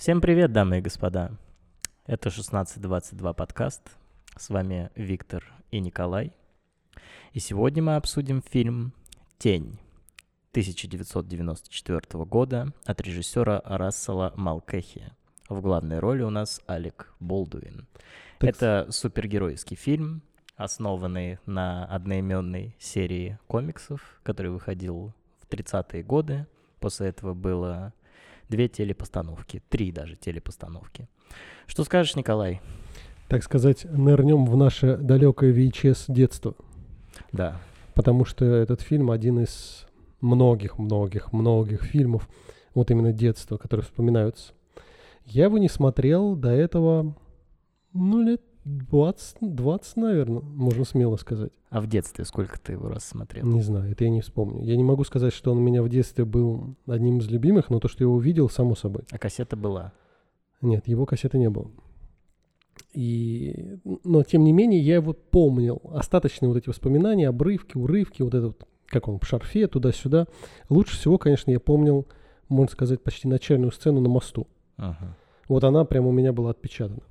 Всем привет, дамы и господа. Это 1622 подкаст. С вами Виктор и Николай. И сегодня мы обсудим фильм «Тень» 1994 года от режиссера Рассела Малкехи. В главной роли у нас Алек Болдуин. Так Это супергеройский фильм, основанный на одноименной серии комиксов, который выходил в 30-е годы. После этого было две телепостановки, три даже телепостановки. Что скажешь, Николай? так сказать, нырнем в наше далекое VHS детство. Да, Потому что этот фильм один из многих-многих-многих фильмов, вот именно детства, которые вспоминаются. Я его не смотрел до этого, ну, лет 20, 20 наверное, можно смело сказать. а в детстве сколько ты его раз смотрел? Не знаю, это я не вспомню. Я не могу сказать, что он у меня в детстве был одним из любимых, но то, что я его увидел, само собой. А кассета была. Нет, его кассеты не было. И, но, тем не менее, я его помнил. Остаточные вот эти воспоминания, обрывки, урывки, вот этот, как он, в шарфе, туда-сюда. Лучше всего, конечно, я помнил, можно сказать, почти начальную сцену на мосту. Ага. Вот она прямо у меня была отпечатана.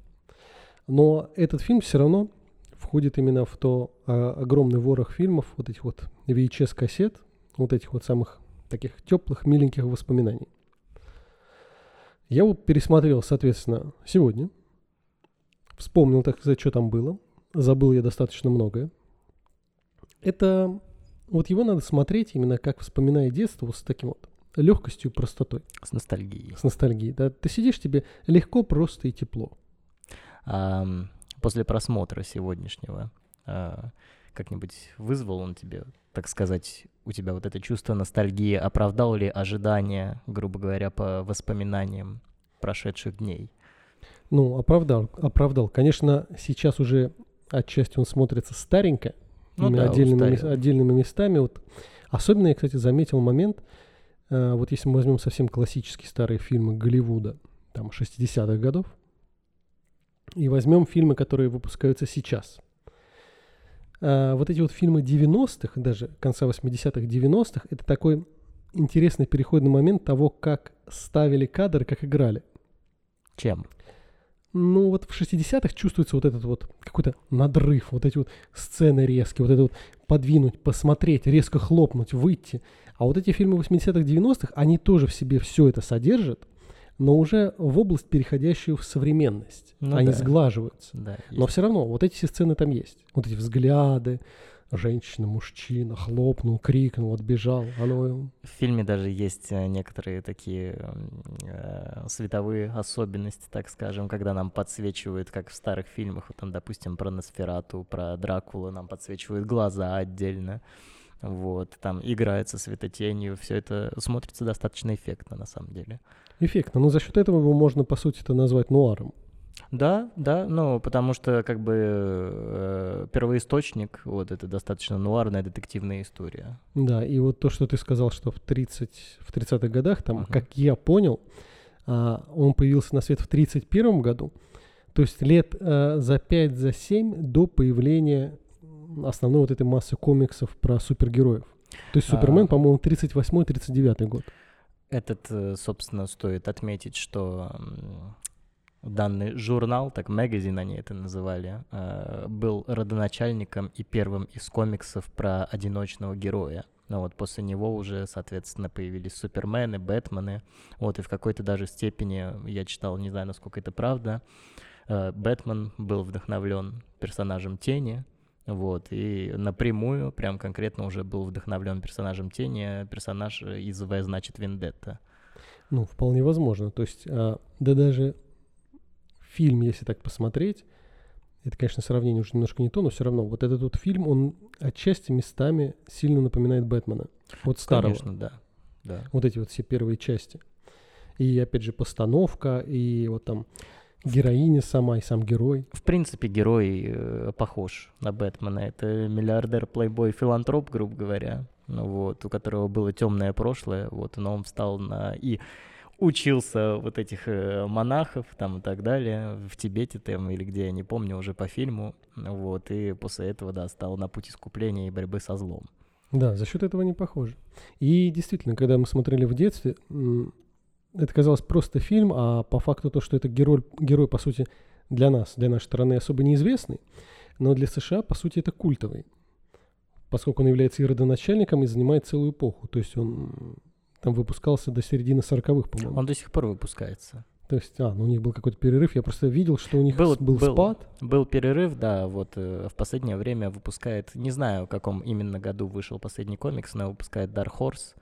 Но этот фильм все равно входит именно в то а, огромный ворох фильмов, вот этих вот VHS-кассет, вот этих вот самых таких теплых, миленьких воспоминаний. Я вот пересмотрел, соответственно, сегодня. Вспомнил, так сказать, что там было. Забыл я достаточно многое. Это... Вот его надо смотреть именно как вспоминая детство, вот с таким вот легкостью и простотой, С ностальгией. с ностальгией. Да? Ты сидишь, тебе легко, просто и тепло. После просмотра сегодняшнего а, как-нибудь вызвал он тебе, так сказать, у тебя вот это чувство ностальгии, оправдал ли ожидания, грубо говоря, по воспоминаниям прошедших дней? Ну, оправдал, оправдал. Конечно, сейчас уже отчасти он смотрится старенько, Ну именно да, отдельными, устарел. отдельными местами. Вот. Особенно я, кстати, заметил момент, э, вот если мы возьмем совсем классические старые фильмы Голливуда, там, 60-х годов, и возьмем фильмы, которые выпускаются сейчас. А, вот эти вот фильмы 90-х, даже конца 80-х, 90-х, это такой интересный переходный момент того, как ставили кадры, как играли. Чем? Ну, вот в 60-х чувствуется вот этот вот какой-то надрыв, вот эти вот сцены резкие, вот это вот подвинуть, посмотреть, резко хлопнуть, выйти. А вот эти фильмы 80-х, 90-х, они тоже в себе все это содержат, но уже в область, переходящую в современность. Ну они да. сглаживаются. Да, Но все равно вот эти все сцены там есть. Вот эти взгляды, женщина, мужчина, хлопнул, крикнул, отбежал. Оно В фильме даже есть э, некоторые такие э, световые особенности, так скажем, когда нам подсвечивают, как в старых фильмах, вот там, допустим, про Носферату, про Дракулу, нам подсвечивают глаза отдельно. Вот, там играется светотенью, все это смотрится достаточно эффектно на самом деле. эффектно. Но за счет этого его можно, по сути, это назвать нуаром. Да, да, ну, потому что, как бы, э, первоисточник, вот, это достаточно нуарная детективная история. Да, и вот то, что ты сказал, что в 30, в 30-х годах, там, Мгм. как я понял, а, он появился на свет в 31 году, то есть лет а, за 5, за 7 до появления основной вот этой массы комиксов про супергероев. То есть А. Супермен, по-моему, 38-39 год. Этот, э, собственно, стоит отметить, что данный журнал, так магазин они это называли, э, был родоначальником и первым из комиксов про одиночного героя. Ну вот после него уже, соответственно, появились Супермены, Бэтмены. Вот и в какой-то даже степени, я читал, не знаю, насколько это правда, э, Бэтмен был вдохновлен персонажем Тени, вот, и напрямую, прям конкретно уже был вдохновлен персонажем Тени, персонаж э, из В, значит, Вендетта. Ну, вполне возможно. То есть, а, да даже фильм, если так посмотреть, это, конечно, сравнение уже немножко не то, но все равно. Вот этот вот фильм, он отчасти местами сильно напоминает Бэтмена. Вот старого. Конечно, да. да. Вот эти вот все первые части. И, опять же, постановка, и вот там героиня сама, и сам герой. В принципе, герой э, похож на Бэтмена. Это миллиардер, плейбой, филантроп, грубо говоря. Ну вот, у которого было темное прошлое, вот, но он встал на... И учился вот этих э, монахов там и так далее в Тибете там или где, я не помню, уже по фильму. Вот, и после этого, да, стал на путь искупления и борьбы со злом. Да, за счет этого не похоже. И действительно, когда мы смотрели в детстве, это казалось просто фильм, а по факту то, что это герой, герой, по сути, для нас, для нашей страны особо неизвестный, но для США, по сути, это культовый, поскольку он является и родоначальником и занимает целую эпоху. То есть он там выпускался до середины 40-х, по-моему. Он до сих пор выпускается. То есть, а, ну у них был какой-то перерыв, я просто видел, что у них Был- был, был. спад. Был перерыв, да, вот э, в последнее время выпускает, не знаю, в каком именно году вышел последний комикс, но выпускает Dark Horse.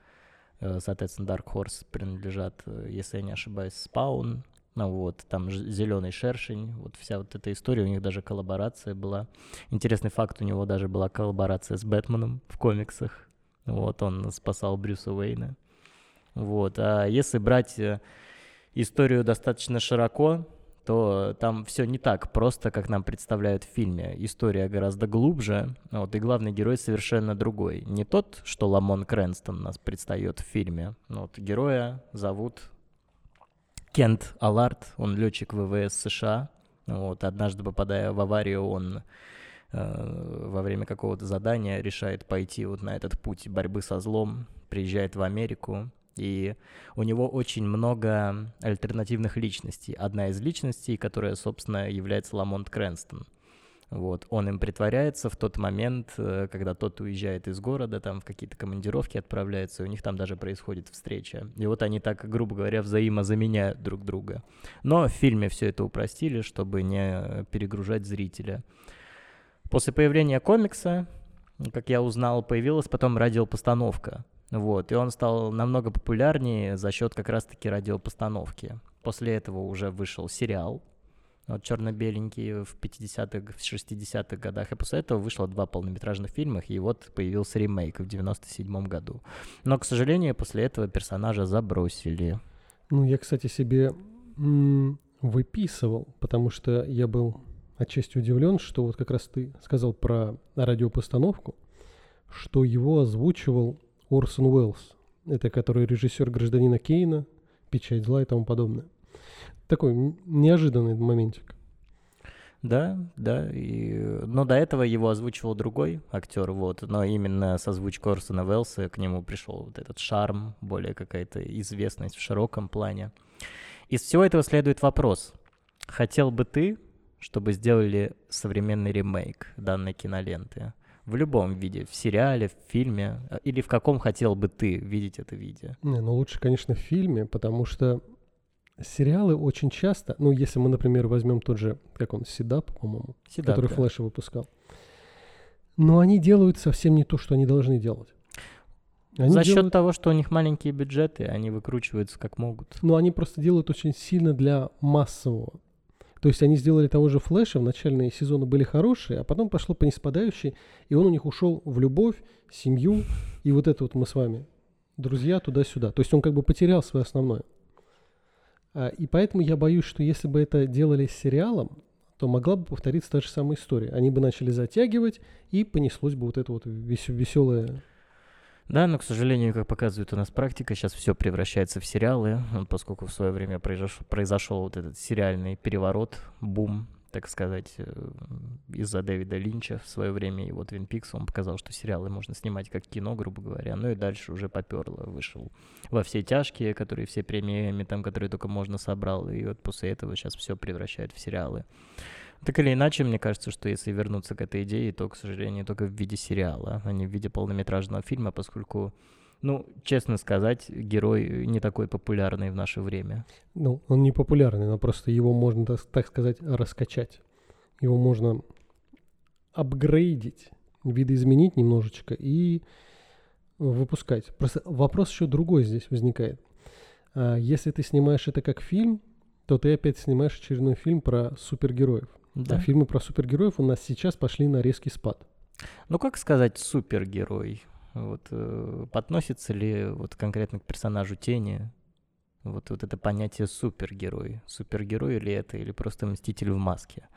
Э, Соответственно, Dark Horse принадлежат, э, если я не ошибаюсь, Spawn. Ну вот, там зеленый шершень, вот вся вот эта история, у них даже коллаборация была. Интересный факт, у него даже была коллаборация с Бэтменом в комиксах. Вот, он спасал Брюса Уэйна. Вот, а если брать э, историю достаточно широко, то там все не так просто, как нам представляют в фильме. История гораздо глубже, вот, и главный герой совершенно другой. Не тот, что Ламон Крэнстон нас предстает в фильме. Вот, героя зовут Кент Аллард, он летчик ВВС США. Вот, однажды попадая в аварию, он э, во время какого-то задания решает пойти вот на этот путь борьбы со злом, приезжает в Америку, и у него очень много альтернативных личностей. Одна из личностей, которая, собственно, является Ламонт Крэнстон. Вот, он им притворяется в тот момент, э, когда тот уезжает из города, там в какие-то командировки отправляется, и у них там даже происходит встреча. И вот они так, грубо говоря, взаимозаменяют друг друга. Но в фильме все это упростили, чтобы не перегружать зрителя. После появления комикса, как я узнал, появилась потом радиопостановка. Вот, и он стал намного популярнее за счет как раз-таки радиопостановки. После этого уже вышел сериал, вот черно-беленький в 50-х, в 60-х годах. И после этого вышло два полнометражных фильма, и вот появился ремейк в 97 году. Но, к сожалению, после этого персонажа забросили. Ну, я, кстати, себе выписывал, потому что я был отчасти удивлен, что вот как раз ты сказал про радиопостановку, что его озвучивал Орсон Уэллс. Это который режиссер «Гражданина Кейна», «Печать зла» и тому подобное. Такой неожиданный моментик. Да, да. И... Но до этого его озвучивал другой актер, вот. Но именно с озвучкой Орсона Уэллса к нему пришел вот этот шарм, более какая-то известность в широком плане. Из всего этого следует вопрос. Хотел бы ты, чтобы сделали современный ремейк данной киноленты? В любом виде, в сериале, в фильме, э, или в каком хотел бы ты видеть это видео? Не, ну лучше, конечно, в фильме, потому что сериалы очень часто, ну, если мы, например, возьмем тот же, как он, Седап, по-моему, Седап, который да. Флэша выпускал, но они делают совсем не то, что они должны делать. Они За счет делают- того, что у них маленькие бюджеты, они выкручиваются как могут. Но они просто делают очень сильно для массового. То есть они сделали того же Флэша, в начальные сезоны были хорошие, а потом пошло по неспадающей, и он у них ушел в любовь, семью, и вот это вот мы с вами, друзья, туда-сюда. То есть он как бы потерял свое основное. А, И поэтому я боюсь, что если бы это делали с сериалом, то могла бы повториться та же самая история. Они бы начали затягивать, и понеслось бы вот это вот веселое... Да, но, к сожалению, как показывает у нас практика, сейчас все превращается в сериалы, поскольку в свое время произошел, произошел вот этот сериальный переворот, бум, так сказать, э, из-за Дэвида Линча в свое время его Твин Пикс, он показал, что сериалы можно снимать как кино, грубо говоря, ну и дальше уже поперло, вышел во все тяжкие, которые все премиями, там, которые только можно собрал, и вот после этого сейчас все превращает в сериалы. Так или иначе, мне кажется, что если вернуться к этой идее, то, к сожалению, только в виде сериала, а не в виде полнометражного фильма, поскольку, ну, честно сказать, герой не такой популярный в наше время. Ну, он не популярный, но просто его можно, так, сказать, раскачать. Его можно апгрейдить, видоизменить немножечко и выпускать. Просто вопрос еще другой здесь возникает. А, Если ты снимаешь это как фильм, то ты опять снимаешь очередной фильм про супергероев. Да. А фильмы про супергероев у нас сейчас пошли на резкий спад. Ну, как сказать супергерой? Вот, э, подносится ли вот конкретно к персонажу тени вот, вот это понятие супергерой? Супергерой ли это или просто мститель в маске?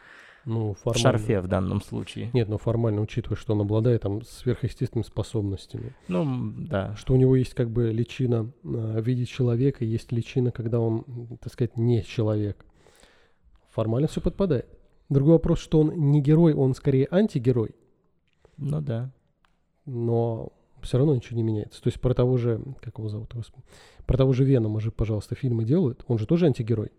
Ну, В формально. шарфе в данном случае. Нет, ну формально, учитывая, что он обладает там сверхъестественными способностями. Ну, да. что у него есть как бы личина э, в виде человека, есть личина, когда он, так сказать, не человек. Формально все подпадает. Другой вопрос, что он не герой, он скорее антигерой, Ну да. но все равно ничего не меняется. То есть про того же, как его зовут, господи, про того же Венома же, пожалуйста, фильмы делают, он же тоже антигерой.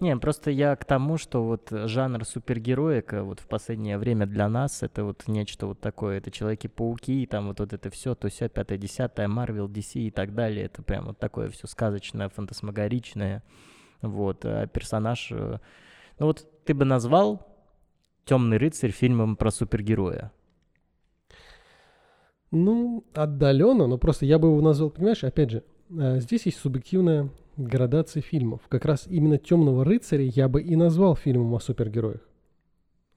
Не, просто я к тому, что вот жанр супергероика вот в последнее время для нас это вот нечто вот такое, это Человеки-пауки, там вот, вот это все, то все, пятое, десятое, Марвел, DC и так далее, это прям вот такое все сказочное, фантасмагоричное, вот, а персонаж, э, ну вот ты бы назвал «Темный рыцарь» фильмом про супергероя? Ну, отдаленно, но просто я бы его назвал, понимаешь, опять же, э, здесь есть субъективная градация фильмов. Как раз именно «Темного рыцаря» я бы и назвал фильмом о супергероях.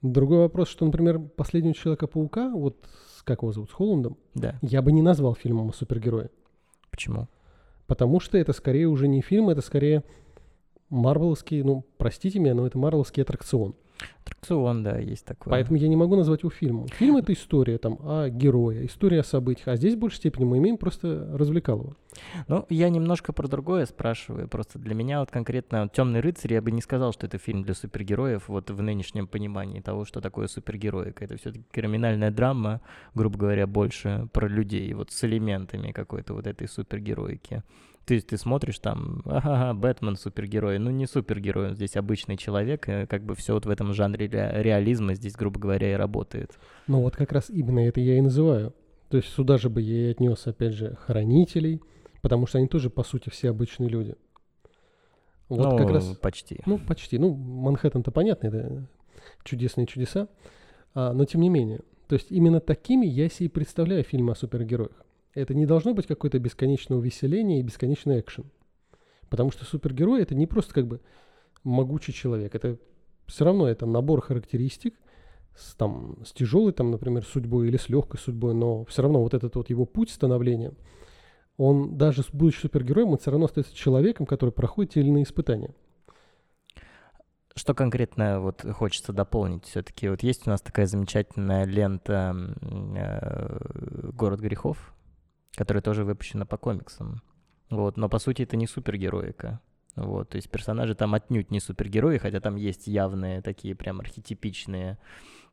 Другой вопрос, что, например, «Последнего Человека-паука», вот как его зовут, с Холландом, да. я бы не назвал фильмом о супергерое. Почему? Потому что это скорее уже не фильм, это скорее марвеловский, ну, простите меня, но это марвеловский аттракцион. Аттракцион, да, есть такое. Поэтому я не могу назвать его фильмом. Фильм — это история там, о герое, история о событиях. А здесь в большей степени мы имеем просто развлекалово. Ну, я немножко про другое спрашиваю. Просто для меня вот конкретно «Темный рыцарь» я бы не сказал, что это фильм для супергероев вот в нынешнем понимании того, что такое супергероика. Это все-таки криминальная драма, грубо говоря, больше про людей, вот с элементами какой-то вот этой супергероики. Есть ты смотришь там, ага, Бэтмен супергерой, ну не супергерой, он здесь обычный человек, как бы все вот в этом жанре ре- реализма здесь, грубо говоря, и работает. Ну вот как раз именно это я и называю. То есть сюда же бы я и отнес, опять же, хранителей, потому что они тоже, по сути, все обычные люди. Вот ну, как раз... почти. Ну, почти. Ну, Манхэттен-то понятно, это чудесные чудеса. А, но тем не менее. То есть именно такими я себе и представляю фильмы о супергероях. Это не должно быть какое-то бесконечное увеселение и бесконечный экшен. Потому что супергерой это не просто как бы могучий человек. Это все равно это набор характеристик с, там, с тяжелой, там, например, судьбой или с легкой судьбой, но все равно вот этот вот его путь становления, он даже будучи супергероем, он все равно остается человеком, который проходит те или иные испытания. Что конкретно вот хочется дополнить все-таки? Вот есть у нас такая замечательная лента э, «Город грехов», которая тоже выпущена по комиксам. Вот, но по сути это не супергероика. Вот, то есть персонажи там отнюдь не супергерои, хотя там есть явные такие прям архетипичные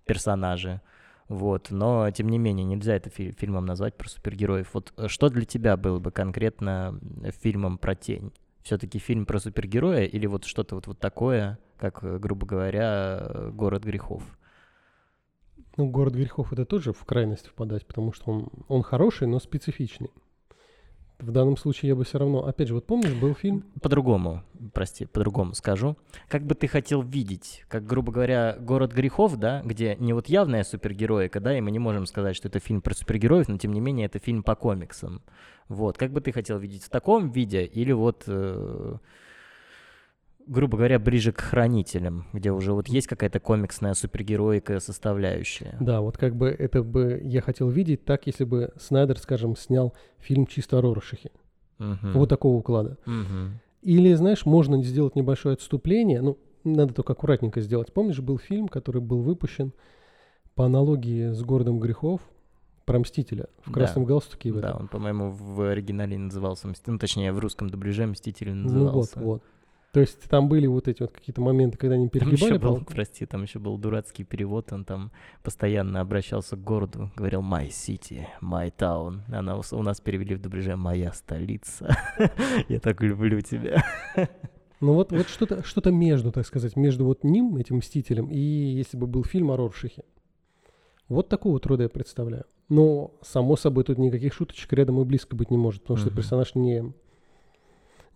персонажи. Вот, но тем не менее нельзя это фи- фильмом назвать про супергероев. Вот э, что для тебя было бы конкретно фильмом про тень? Все-таки фильм про супергероя или вот что-то вот, вот такое, как, э, грубо говоря, «Город грехов»? Ну, «Город грехов» это тоже в крайность впадать, потому что он, он хороший, но специфичный. В данном случае я бы все равно... Опять же, вот помнишь, был фильм... По-другому, прости, по-другому скажу. Как бы ты хотел видеть, как, грубо говоря, «Город грехов», да, где не вот явная супергероика, да, и мы не можем сказать, что это фильм про супергероев, но тем не менее это фильм по комиксам. Вот, как бы ты хотел видеть в таком виде или вот... Э- грубо говоря, ближе к хранителям, где уже вот есть какая-то комиксная супергероика составляющая. Да, вот как бы это бы я хотел видеть так, если бы Снайдер, скажем, снял фильм чисто о Роршихе. Угу. Вот такого уклада. Угу. Или, знаешь, можно сделать небольшое отступление, ну, надо только аккуратненько сделать. Помнишь, был фильм, который был выпущен по аналогии с «Городом грехов», про Мстителя в красном да. галстуке. В да, он, по-моему, в оригинале назывался, ну, точнее, в русском дубляже Мститель назывался. Ну вот, вот. То есть там были вот эти вот какие-то моменты, когда они перегибали там был, Прости, там еще был дурацкий перевод, он там постоянно обращался к городу, говорил «My city, my town». Она у нас перевели в дубляже «Моя столица». Я так люблю тебя. Ну вот, вот что-то что между, так сказать, между вот ним, этим Мстителем, и если бы был фильм о Роршихе. Вот такого труда я представляю. Но, само собой, тут никаких шуточек рядом и близко быть не может, потому что персонаж не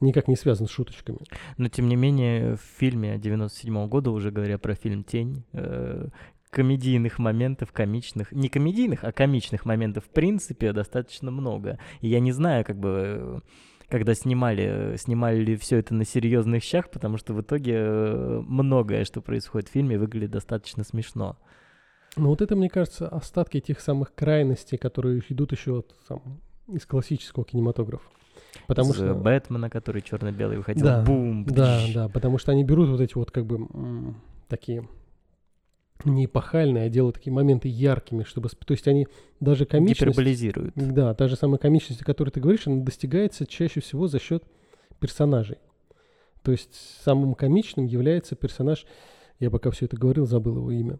никак не связан с шуточками. Но, тем не менее, в фильме 97 года, уже говоря про фильм «Тень», э, комедийных моментов, комичных, не комедийных, а комичных моментов в принципе достаточно много. И я не знаю, как бы когда снимали, снимали ли все это на серьезных щах, потому что в итоге э, многое, что происходит в фильме, выглядит достаточно смешно. Ну вот это, мне кажется, остатки тех самых крайностей, которые идут еще там, из классического кинематографа. Потому что Бэтмена, который черно-белый выходил, да, бум. Да, да, потому что они берут вот эти вот как бы такие не эпохальные, а делают такие моменты яркими, чтобы... То есть они даже комичность... Гиперболизируют. Да, та же самая комичность, о которой ты говоришь, она достигается чаще всего за счет персонажей. То есть самым комичным является персонаж... Я пока все это говорил, забыл его имя.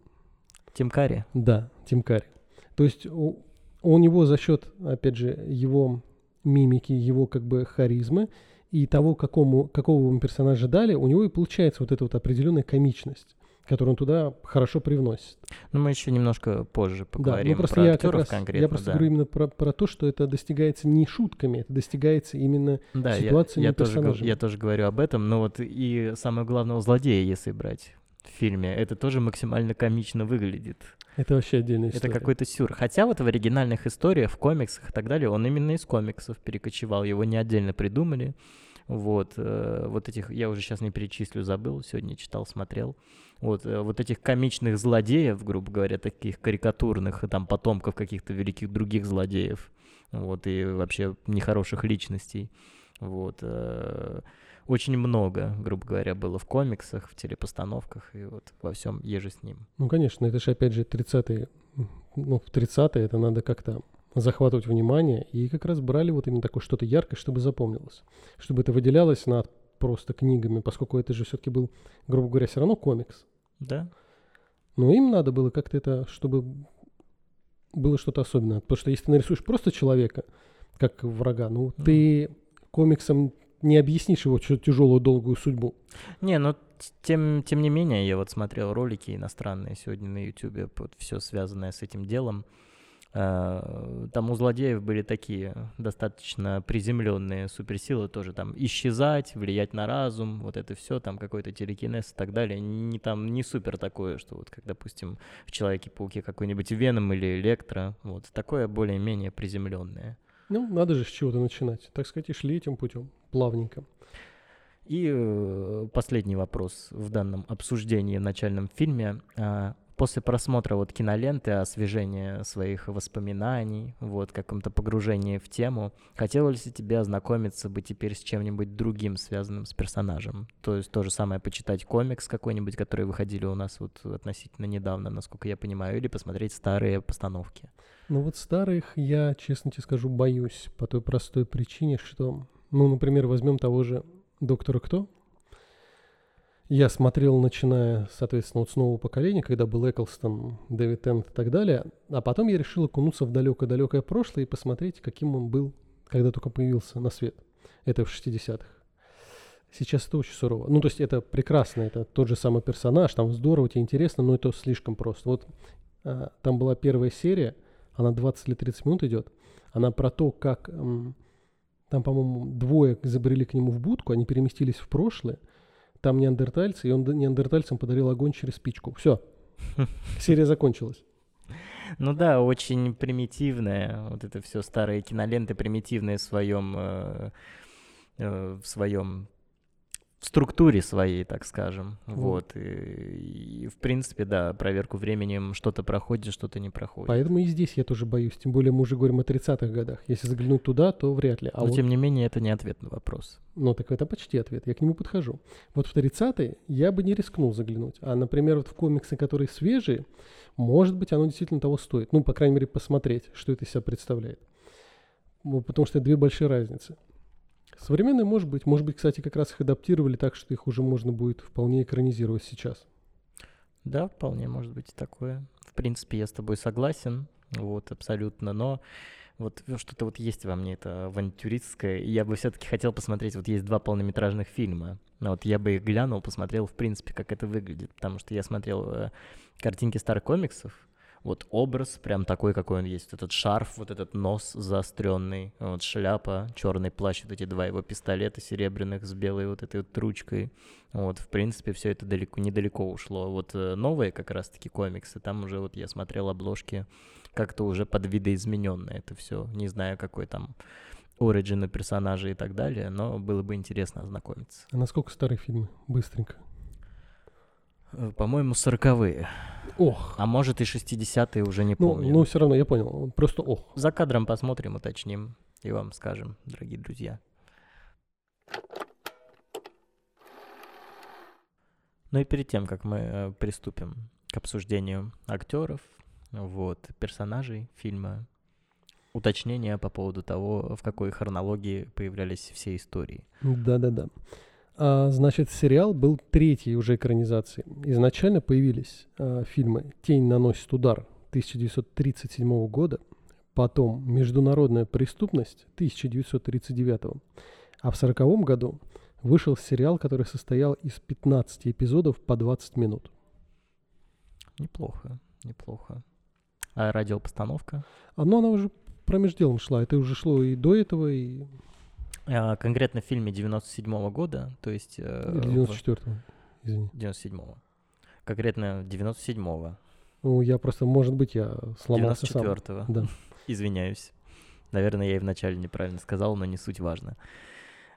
Тим Карри? Да, Тим Карри. То есть у, у него за счет, опять же, его мимики, его как бы харизмы и того, какому, какого ему персонажа дали, у него и получается вот эта вот определенная комичность которую он туда хорошо привносит. Ну, мы еще немножко позже поговорим да, ну, просто про я актеров раз, конкретно. Я просто да. говорю именно про, про то, что это достигается не шутками, это достигается именно да, ситуациями я, я тоже, персонажей. я тоже говорю об этом, но вот и самого главного злодея, если брать в фильме, это тоже максимально комично выглядит. Это вообще отдельная история. Это какой-то сюр. Хотя вот в оригинальных историях, в комиксах и так далее, он именно из комиксов перекочевал, его не отдельно придумали. Вот, э, вот этих, я уже сейчас не перечислю, забыл, сегодня читал, смотрел. Вот, э, вот этих комичных злодеев, грубо говоря, таких карикатурных, там, потомков каких-то великих других злодеев, вот, и вообще нехороших личностей, вот, э, очень много, грубо говоря, было в комиксах, в телепостановках и вот во всем еже с ним. Ну, конечно, это же, опять же, 30-е, ну, в 30-е это надо как-то захватывать внимание, и как раз брали вот именно такое что-то яркое, чтобы запомнилось, чтобы это выделялось над просто книгами, поскольку это же все-таки был, грубо говоря, все равно комикс. Да. Но им надо было как-то это, чтобы было что-то особенное. Потому что если ты нарисуешь просто человека, как врага, ну, mm. ты комиксом не объяснишь его тяжелую долгую судьбу. Не, но тем, тем не менее, я вот смотрел ролики иностранные сегодня на YouTube, вот все связанное с этим делом. Э, там у злодеев были такие достаточно приземленные суперсилы тоже там исчезать, влиять на разум, вот это все, там какой-то телекинез и так далее. Не там не супер такое, что вот как, допустим, в Человеке-пауке какой-нибудь Веном или Электро, вот такое более-менее приземленное. Ну, надо же с чего-то начинать. Так сказать, и шли этим путем, плавненько. И э, последний вопрос в данном обсуждении в начальном фильме. После просмотра вот киноленты, освежения своих воспоминаний, вот каком-то погружении в тему, хотелось ли тебе ознакомиться бы теперь с чем-нибудь другим, связанным с персонажем? То есть то же самое почитать комикс какой-нибудь, которые выходили у нас вот относительно недавно, насколько я понимаю, или посмотреть старые постановки? Ну вот старых я, честно тебе скажу, боюсь по той простой причине, что, ну, например, возьмем того же Доктора Кто, я смотрел, начиная, соответственно, вот с нового поколения, когда был Эклстон, Дэвид Тент и так далее, а потом я решил окунуться в далекое-далекое прошлое и посмотреть, каким он был, когда только появился на свет. Это в 60-х. Сейчас это очень сурово. Ну, то есть это прекрасно, это тот же самый персонаж, там здорово, тебе интересно, но это слишком просто. Вот а, там была первая серия, она 20 или 30 минут идет, она про то, как там, по-моему, двое забрели к нему в будку, они переместились в прошлое, там неандертальцы, и он неандертальцам подарил огонь через спичку. Все. Серия закончилась. Ну да, очень примитивная. Вот это все старые киноленты примитивные в своем, э, э, в своем в структуре своей, так скажем. Mm. Вот. И, и, в принципе, да, проверку временем что-то проходит, что-то не проходит. Поэтому и здесь я тоже боюсь. Тем более мы уже говорим о 30-х годах. Если заглянуть туда, то вряд ли. А Но, вот... тем не менее, это не ответ на вопрос. Ну, так это почти ответ. Я к нему подхожу. Вот в 30-е я бы не рискнул заглянуть. А, например, вот в комиксы, которые свежие, может быть, оно действительно того стоит. Ну, по крайней мере, посмотреть, что это из себя представляет. Ну, потому что это две большие разницы. Современные, может быть. Может быть, кстати, как раз их адаптировали так, что их уже можно будет вполне экранизировать сейчас. Да, вполне может быть такое. В принципе, я с тобой согласен, вот, абсолютно, но вот что-то вот есть во мне это авантюристское, и я бы все-таки хотел посмотреть, вот есть два полнометражных фильма, но вот я бы их глянул, посмотрел, в принципе, как это выглядит, потому что я смотрел э, картинки старых комиксов, вот образ прям такой, какой он есть. Этот шарф, вот этот нос заостренный, вот шляпа, черный плащ, вот эти два его пистолета серебряных с белой вот этой вот ручкой. Вот, в принципе, все это далеко, недалеко ушло. Вот э, новые как раз-таки комиксы, там уже вот я смотрел обложки как-то уже под видоизмененное это все. Не знаю, какой там оригины персонажей и так далее, но было бы интересно ознакомиться. А насколько старые фильмы? Быстренько. Э, по-моему, сороковые. Ох. А может и 60-е, уже не ну, помню. Ну, все равно, я понял. Просто ох. За кадром посмотрим, уточним и вам скажем, дорогие друзья. Ну и перед тем, как мы э, приступим к обсуждению актеров, вот, персонажей фильма, уточнение по поводу того, в какой хронологии появлялись все истории. Да-да-да. А, значит, сериал был третьей уже экранизацией. Изначально появились а, фильмы «Тень наносит удар» 1937 года, потом «Международная преступность» 1939 а в 1940 году вышел сериал, который состоял из 15 эпизодов по 20 минут. Неплохо, неплохо. А радиопостановка? Оно, она уже промежделом шла. Это уже шло и до этого, и... А, конкретно в фильме 97 года, то есть... Э, Или 94-го, извини. 97-го. Конкретно 97-го. Ну, я просто, может быть, я сломался 94-го. сам. Да. Извиняюсь. Наверное, я и вначале неправильно сказал, но не суть важно.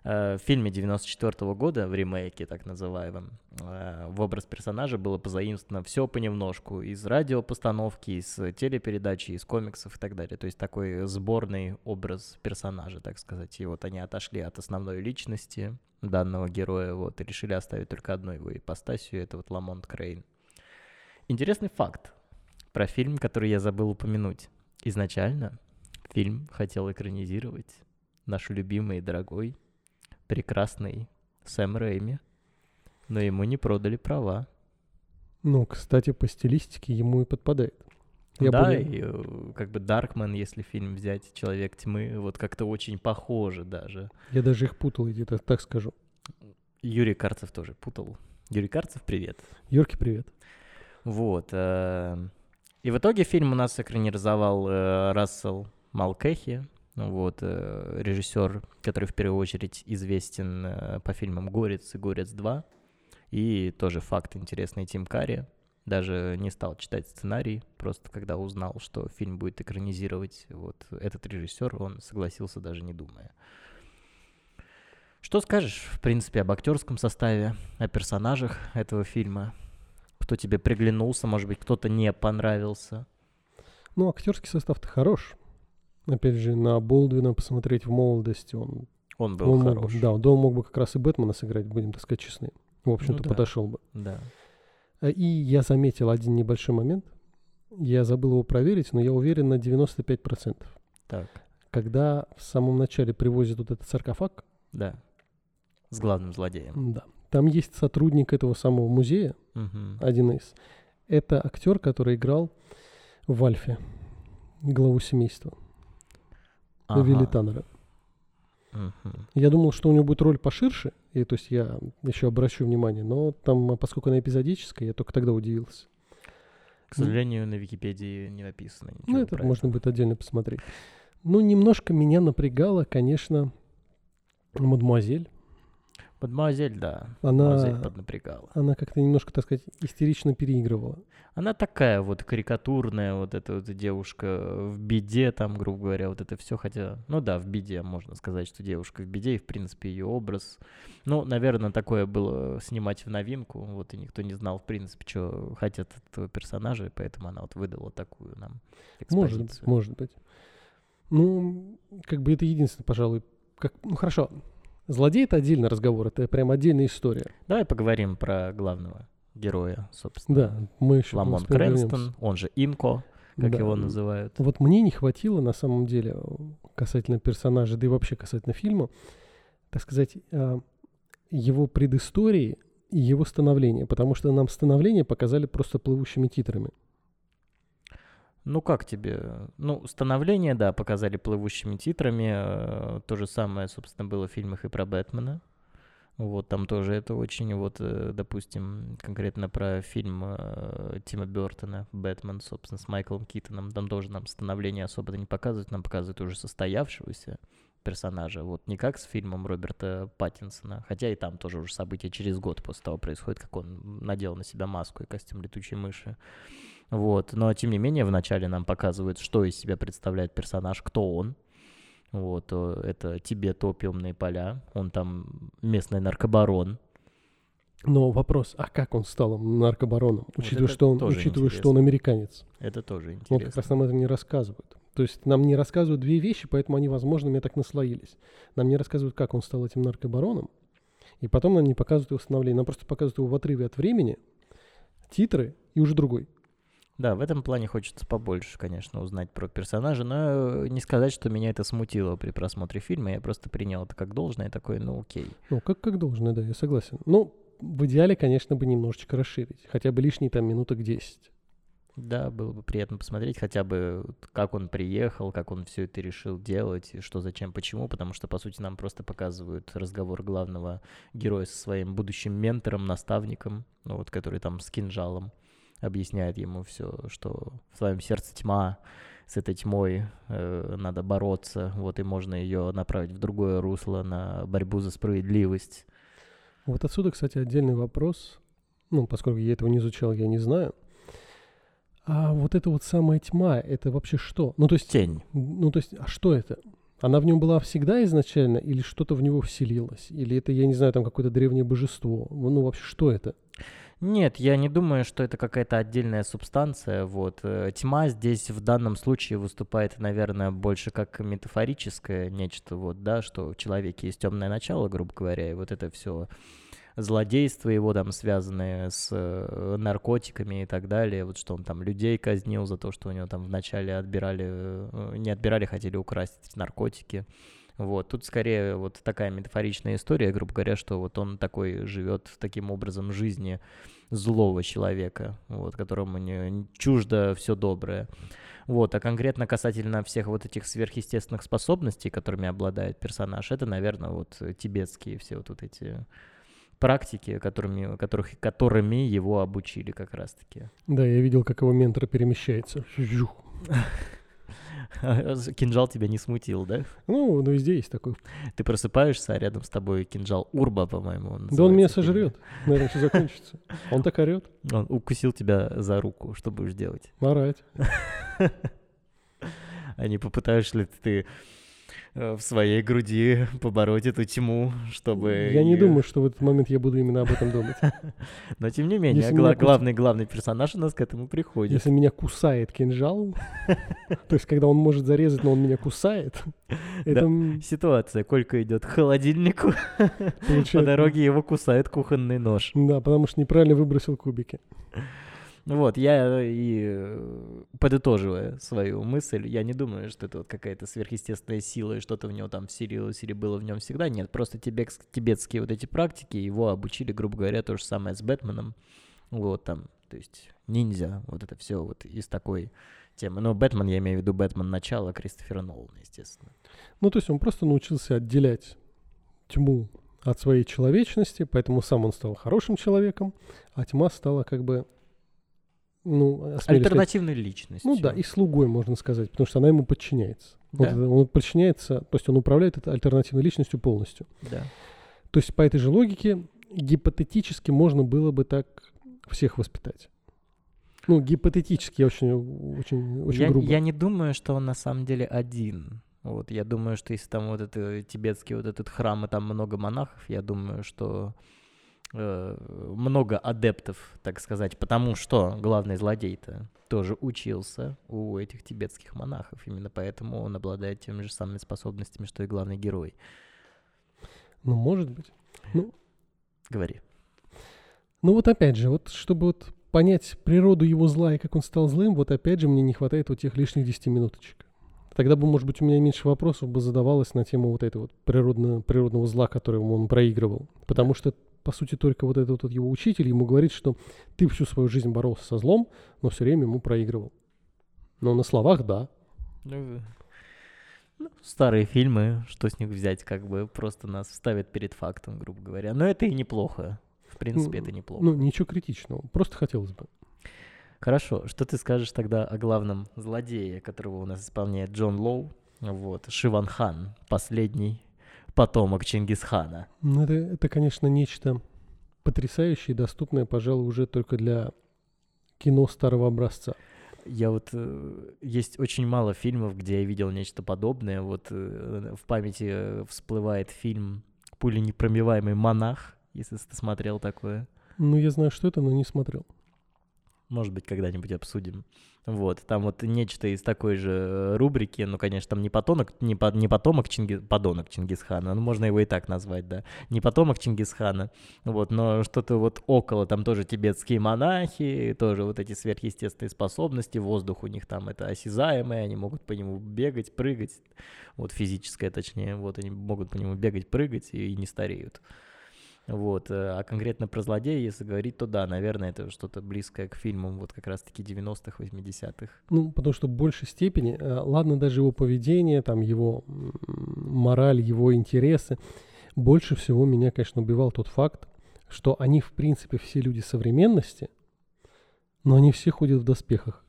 Э, в фильме 94 года, в ремейке так называемом, э, в образ персонажа было позаимствовано все понемножку из радиопостановки, из телепередачи, из комиксов и так далее. То есть такой сборный образ персонажа, так сказать. И вот они отошли от основной личности данного героя, вот, и решили оставить только одну его ипостасию, это вот Ламонт Крейн. Интересный факт про фильм, который я забыл упомянуть. Изначально фильм хотел экранизировать наш любимый и дорогой, прекрасный Сэм Рэйми, но ему не продали права. Ну, кстати, по стилистике ему и подпадает. Я да, более- и э, как бы Даркман, если фильм взять, Человек тьмы, вот как-то очень похоже даже. Я даже их путал, я тебе так скажу. Юрий Карцев тоже путал. Юрий Карцев, привет. Юрки, привет. Вот. э, И в итоге фильм у нас экранизовал э, Рассел Малкехи, вот, э, режиссер, который в первую очередь известен э, по фильмам «Горец» и «Горец 2». И тоже факт интересный Тим Карри. Даже не стал читать сценарий, просто когда узнал, что фильм будет экранизировать вот этот режиссер, он согласился даже не думая. Что скажешь, в принципе, об актерском составе, о персонажах этого фильма? Кто тебе приглянулся, может быть, кто-то не понравился? Ну, актерский состав-то хорош. Опять же, на Болдвина посмотреть в молодости, он, Он был он мог бы- хорош. да, да, он мог бы как раз и Бэтмена сыграть, будем так сказать честны. В общем-то, Ну да. подошел бы. Да. А, И я заметил один небольшой момент. Я забыл его проверить, но я уверен на 95%. Так, Когда в самом начале привозят вот этот саркофаг, да. С главным злодеем. да, там есть сотрудник этого самого музея, Мгм. один из. Это актер, который играл в Альфе, главу семейства, Ага. Вилли Таннера. Мгм. Я думал, что у него будет роль поширше, и то есть я еще обращу внимание, но там, а поскольку она эпизодическая, я только тогда удивился. К сожалению, на Википедии не написано ничего ну, это можно будет отдельно посмотреть. Ну, немножко меня напрягала, конечно, мадемуазель. Мадемуазель, да. Она, Мадемуазель поднапрягала. она как-то немножко, так сказать, истерично переигрывала. Она такая вот карикатурная, вот эта вот девушка в беде, там, грубо говоря, вот это все, хотя, ну да, в беде, можно сказать, что девушка в беде, и, в принципе, ее образ. Ну, наверное, такое было снимать в новинку, вот, и никто не знал, в принципе, что хотят от этого персонажа, поэтому она вот выдала такую нам Может быть, экспозицию. может быть. Ну, как бы это единственное, пожалуй. Как, ну, хорошо. Злодей — это отдельный разговор, это прям отдельная история. Давай поговорим про главного героя, собственно. Да, мы еще... Ламон вернемся. Крэнстон, он же Инко, как Да. его называют. Вот мне не хватило, на самом деле, касательно персонажа, да и вообще касательно фильма, так сказать, а, его предыстории и его становления, потому что нам становление показали просто плывущими титрами. Ну как тебе? Ну, становление, да, показали плывущими титрами. э, То же самое, собственно, было в фильмах и про Бэтмена. Вот там тоже это очень, вот, э, допустим, конкретно про фильм э, Тима Бертона «Бэтмен», собственно, с Майклом Китоном. Там тоже нам становление особо не показывают, нам показывают уже состоявшегося персонажа. Вот не как с фильмом Роберта Паттинсона, хотя и там тоже уже события через год после того происходит, как он надел на себя маску и костюм летучей мыши. Вот, но тем не менее вначале нам показывают, что из себя представляет персонаж, кто он. Вот, э, это Тибет, опиумные поля, он там местный наркобарон. Но вопрос, а как он стал наркобароном, учитывая, что он, учитывая, что он интересно. американец? Это тоже Вот как интересно. раз нам это не рассказывают. То есть нам не рассказывают две вещи, поэтому они, возможно, мне так наслоились. Нам не рассказывают, как он стал этим наркобароном, и потом нам не показывают его становление. Нам просто показывают его в отрыве от времени, титры и уже другой. Да, в этом плане хочется побольше, конечно, узнать про персонажа, но э, не сказать, что меня это смутило при просмотре фильма, я просто принял это как должное, такой, ну окей. Ну, как, как должно, да, я согласен. Ну, в идеале, конечно, бы немножечко расширить. Хотя бы лишние там минуток 10. Да, было бы приятно посмотреть хотя бы, как он приехал, как он все это решил делать, и что, зачем, почему, потому что, по сути, нам просто показывают разговор главного героя со своим будущим ментором, наставником, ну, вот, который там с кинжалом объясняет ему все, что в твоем сердце тьма, с этой тьмой э, надо бороться, вот, и можно ее направить в другое русло, на борьбу за справедливость. Вот отсюда, кстати, отдельный вопрос. Ну, поскольку я этого не изучал, я не знаю. А вот эта вот самая тьма, это вообще что? Ну, то есть... Тень. Ну, то есть, а что это? Она в нем была всегда изначально, или что-то в него вселилось? Или это, я не знаю, там какое-то древнее божество? Ну, вообще, что это? Нет, я не думаю, что это какая-то отдельная субстанция. Вот. Э, Тьма здесь в данном случае выступает, наверное, больше как метафорическое нечто, вот, да, что в человеке есть темное начало, грубо говоря, и вот это все злодейства его там связанные с э, наркотиками и так далее, вот что он там людей казнил за то, что у него там вначале отбирали, э, не отбирали, хотели украсть наркотики. Вот, тут скорее вот такая метафоричная история, грубо говоря, что вот он такой живет таким образом жизни злого человека, вот, которому не чуждо все доброе. Вот, а конкретно касательно всех вот этих сверхъестественных способностей, которыми обладает персонаж, это, наверное, вот тибетские все вот, вот эти практики, которыми, которых, которыми его обучили как раз-таки. Да, я видел, как его ментор перемещается. Кинжал тебя не смутил, да? Ну, ну везде есть такой. Ты просыпаешься, а рядом с тобой кинжал Урба, по-моему. Он да он меня сожрет. Наверное, все закончится. Он так орет. Он укусил тебя за руку. Что будешь делать? Марать. А не попытаешься ли ты в своей груди побороть эту тьму, чтобы... Я не думаю, что в этот момент я буду именно об этом думать. Но тем не менее, гла- главный главный персонаж у нас к этому приходит. Если меня кусает кинжал, то есть когда он может зарезать, но он меня кусает, это... Ситуация. Колька идет к холодильнику, по дороге его кусает кухонный нож. Да, потому что неправильно выбросил кубики. Вот, я и э, подытоживая свою мысль, я не думаю, что это вот какая-то сверхъестественная сила и что-то в него там вселилось или было в нем всегда. Нет, просто тибетс- тибетские вот эти практики его обучили, грубо говоря, то же самое с Бэтменом. Вот там, то есть ниндзя, вот это все вот из такой темы. Но Бэтмен, я имею в виду Бэтмен начала Кристофера Нолана, естественно. Ну, то есть он просто научился отделять тьму от своей человечности, поэтому сам он стал хорошим человеком, а тьма стала как бы ну, альтернативной сказать, личностью. Ну да, и слугой, можно сказать, потому что она ему подчиняется. Да. Вот, он подчиняется, то есть он управляет этой альтернативной личностью полностью. Да. То есть по этой же логике гипотетически можно было бы так всех воспитать. Ну, гипотетически, я очень, очень, очень я, грубо. Я не думаю, что он на самом деле один. Вот, я думаю, что если там вот это тибетский вот этот храм, и там много монахов, я думаю, что Э, много адептов, так сказать, потому что главный злодей-то тоже учился у этих тибетских монахов. Именно поэтому он обладает теми же самыми способностями, что и главный герой. Ну, может быть. Ну, Говори. Ну вот опять же, вот чтобы вот понять природу его зла и как он стал злым, вот опять же мне не хватает вот тех лишних 10 минуточек. Тогда бы, может быть, у меня меньше вопросов бы задавалось на тему вот этого вот природного, природного зла, которого он проигрывал. Потому что по сути, только вот этот вот его учитель ему говорит, что ты всю свою жизнь боролся со злом, но все время ему проигрывал. Но на словах да. Ну, ну, старые фильмы, что с них взять, как бы просто нас ставят перед фактом, грубо говоря. Но это и неплохо. В принципе, ну, это неплохо. Ну, ничего критичного. Просто хотелось бы. Хорошо. Что ты скажешь тогда о главном злодее, которого у нас исполняет Джон Лоу? Вот, Шиван Хан, последний потомок Чингисхана. Ну, это, это, конечно, нечто потрясающее и доступное, пожалуй, уже только для кино старого образца. Я вот э, есть очень мало фильмов, где я видел нечто подобное. Вот э, в памяти э, всплывает фильм "Пуленепромиваемый монах", если ты смотрел такое. Ну, я знаю, что это, но не смотрел. Может быть, когда-нибудь обсудим. Вот, там вот нечто из такой же рубрики, ну, конечно, там не потомок, не, по, не потомок Чинги, подонок Чингисхана, ну, можно его и так назвать, да, не потомок Чингисхана, вот, но что-то вот около, там тоже тибетские монахи, тоже вот эти сверхъестественные способности, воздух у них там это осязаемое, они могут по нему бегать, прыгать, вот физическое точнее, вот, они могут по нему бегать, прыгать и, и не стареют. Вот. э, А конкретно про злодея, если говорить, то да, наверное, это что-то близкое к фильмам вот как раз-таки 90-х, 80-х. Ну, потому что в большей степени, э, ладно, даже его поведение, там, его мораль, его интересы, больше всего меня, конечно, убивал тот факт, что они, в принципе, все люди современности, но они все ходят в доспехах.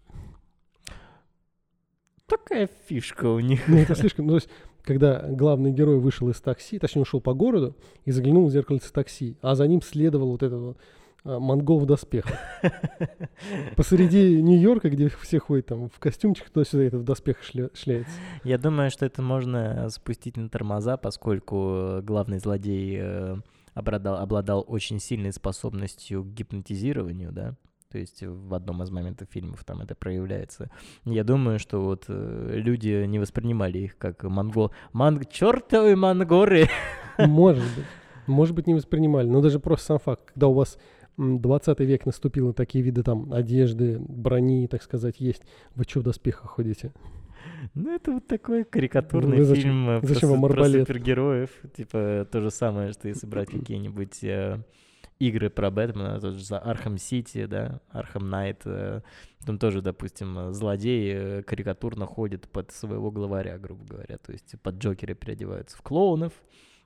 Такая фишка у них. Ну, это слишком... Ну, то есть, когда главный герой вышел из такси, точнее, ушел по городу и заглянул в зеркальце такси, а за ним следовал вот этот вот а, монгол в доспехах. Посреди Нью-Йорка, где все ходят там в костюмчик, туда-сюда этот в доспехах шля- шляется. Я думаю, что это можно спустить на тормоза, поскольку главный злодей э, обладал, обладал очень сильной способностью к гипнотизированию, да. То есть в одном из моментов фильмов там это проявляется. Я думаю, что вот э, люди не воспринимали их как монгол. Ман... Чёртовы монгоры! Может быть. Может быть, не воспринимали. Но даже просто сам факт, когда у вас м, 20 век наступил, и такие виды там одежды, брони, так сказать, есть, вы что в доспехах ходите? Ну, это вот такой карикатурный Ну, зачем- фильм э, про, зачем вам про арбалет? супергероев. Типа то же самое, что если брать какие-нибудь э, игры про Бэтмена, тот же за Arkham City, да, Arkham Knight, э, там тоже, допустим, злодеи э, карикатурно ходят под своего главаря, грубо говоря. То есть под Джокера переодеваются в клоунов,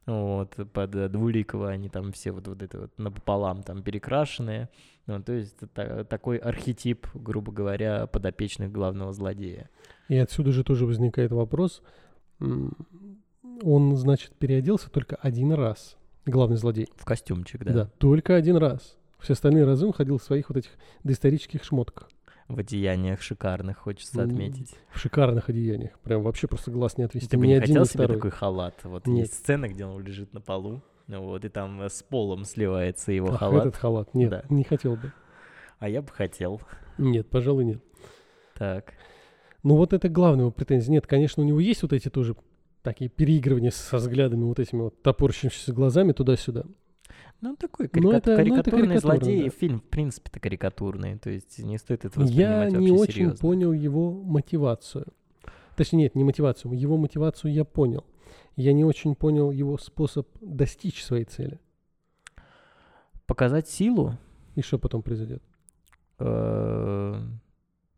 вот, под э, Двуликого они там все вот, вот это вот напополам там перекрашенные. Ну, то есть это такой архетип, грубо говоря, подопечных главного злодея. И отсюда же тоже возникает вопрос. Он, значит, переоделся только один раз. Главный злодей. В костюмчик, Да. да. только один раз. Все остальные разы он ходил в своих вот этих доисторических шмотках. В одеяниях шикарных, хочется отметить. В шикарных одеяниях. Прям вообще просто глаз не отвести. Ты бы не один, хотел себе второй. такой халат? Вот Нет. есть сцена, где он лежит на полу, ну вот, и там э, с полом сливается его Ах, халат. этот халат. Нет, Да. не хотел бы. А я бы хотел. Нет, пожалуй, нет. Так. Ну вот это главная его претензия. Нет, конечно, у него есть вот эти тоже такие переигрывания со взглядами, вот этими вот топорщимся глазами туда-сюда. Ну, такой Ну, карика- это- ну, это карикатурный карикатурно, злодей. да. Фильм, в принципе-то, карикатурный. То есть не стоит это Я воспринимать не вообще очень серьезно. понял его мотивацию. Точнее, нет, не мотивацию. Его мотивацию я понял. Я не очень понял его способ достичь своей цели. Показать силу? И что потом произойдет? Э,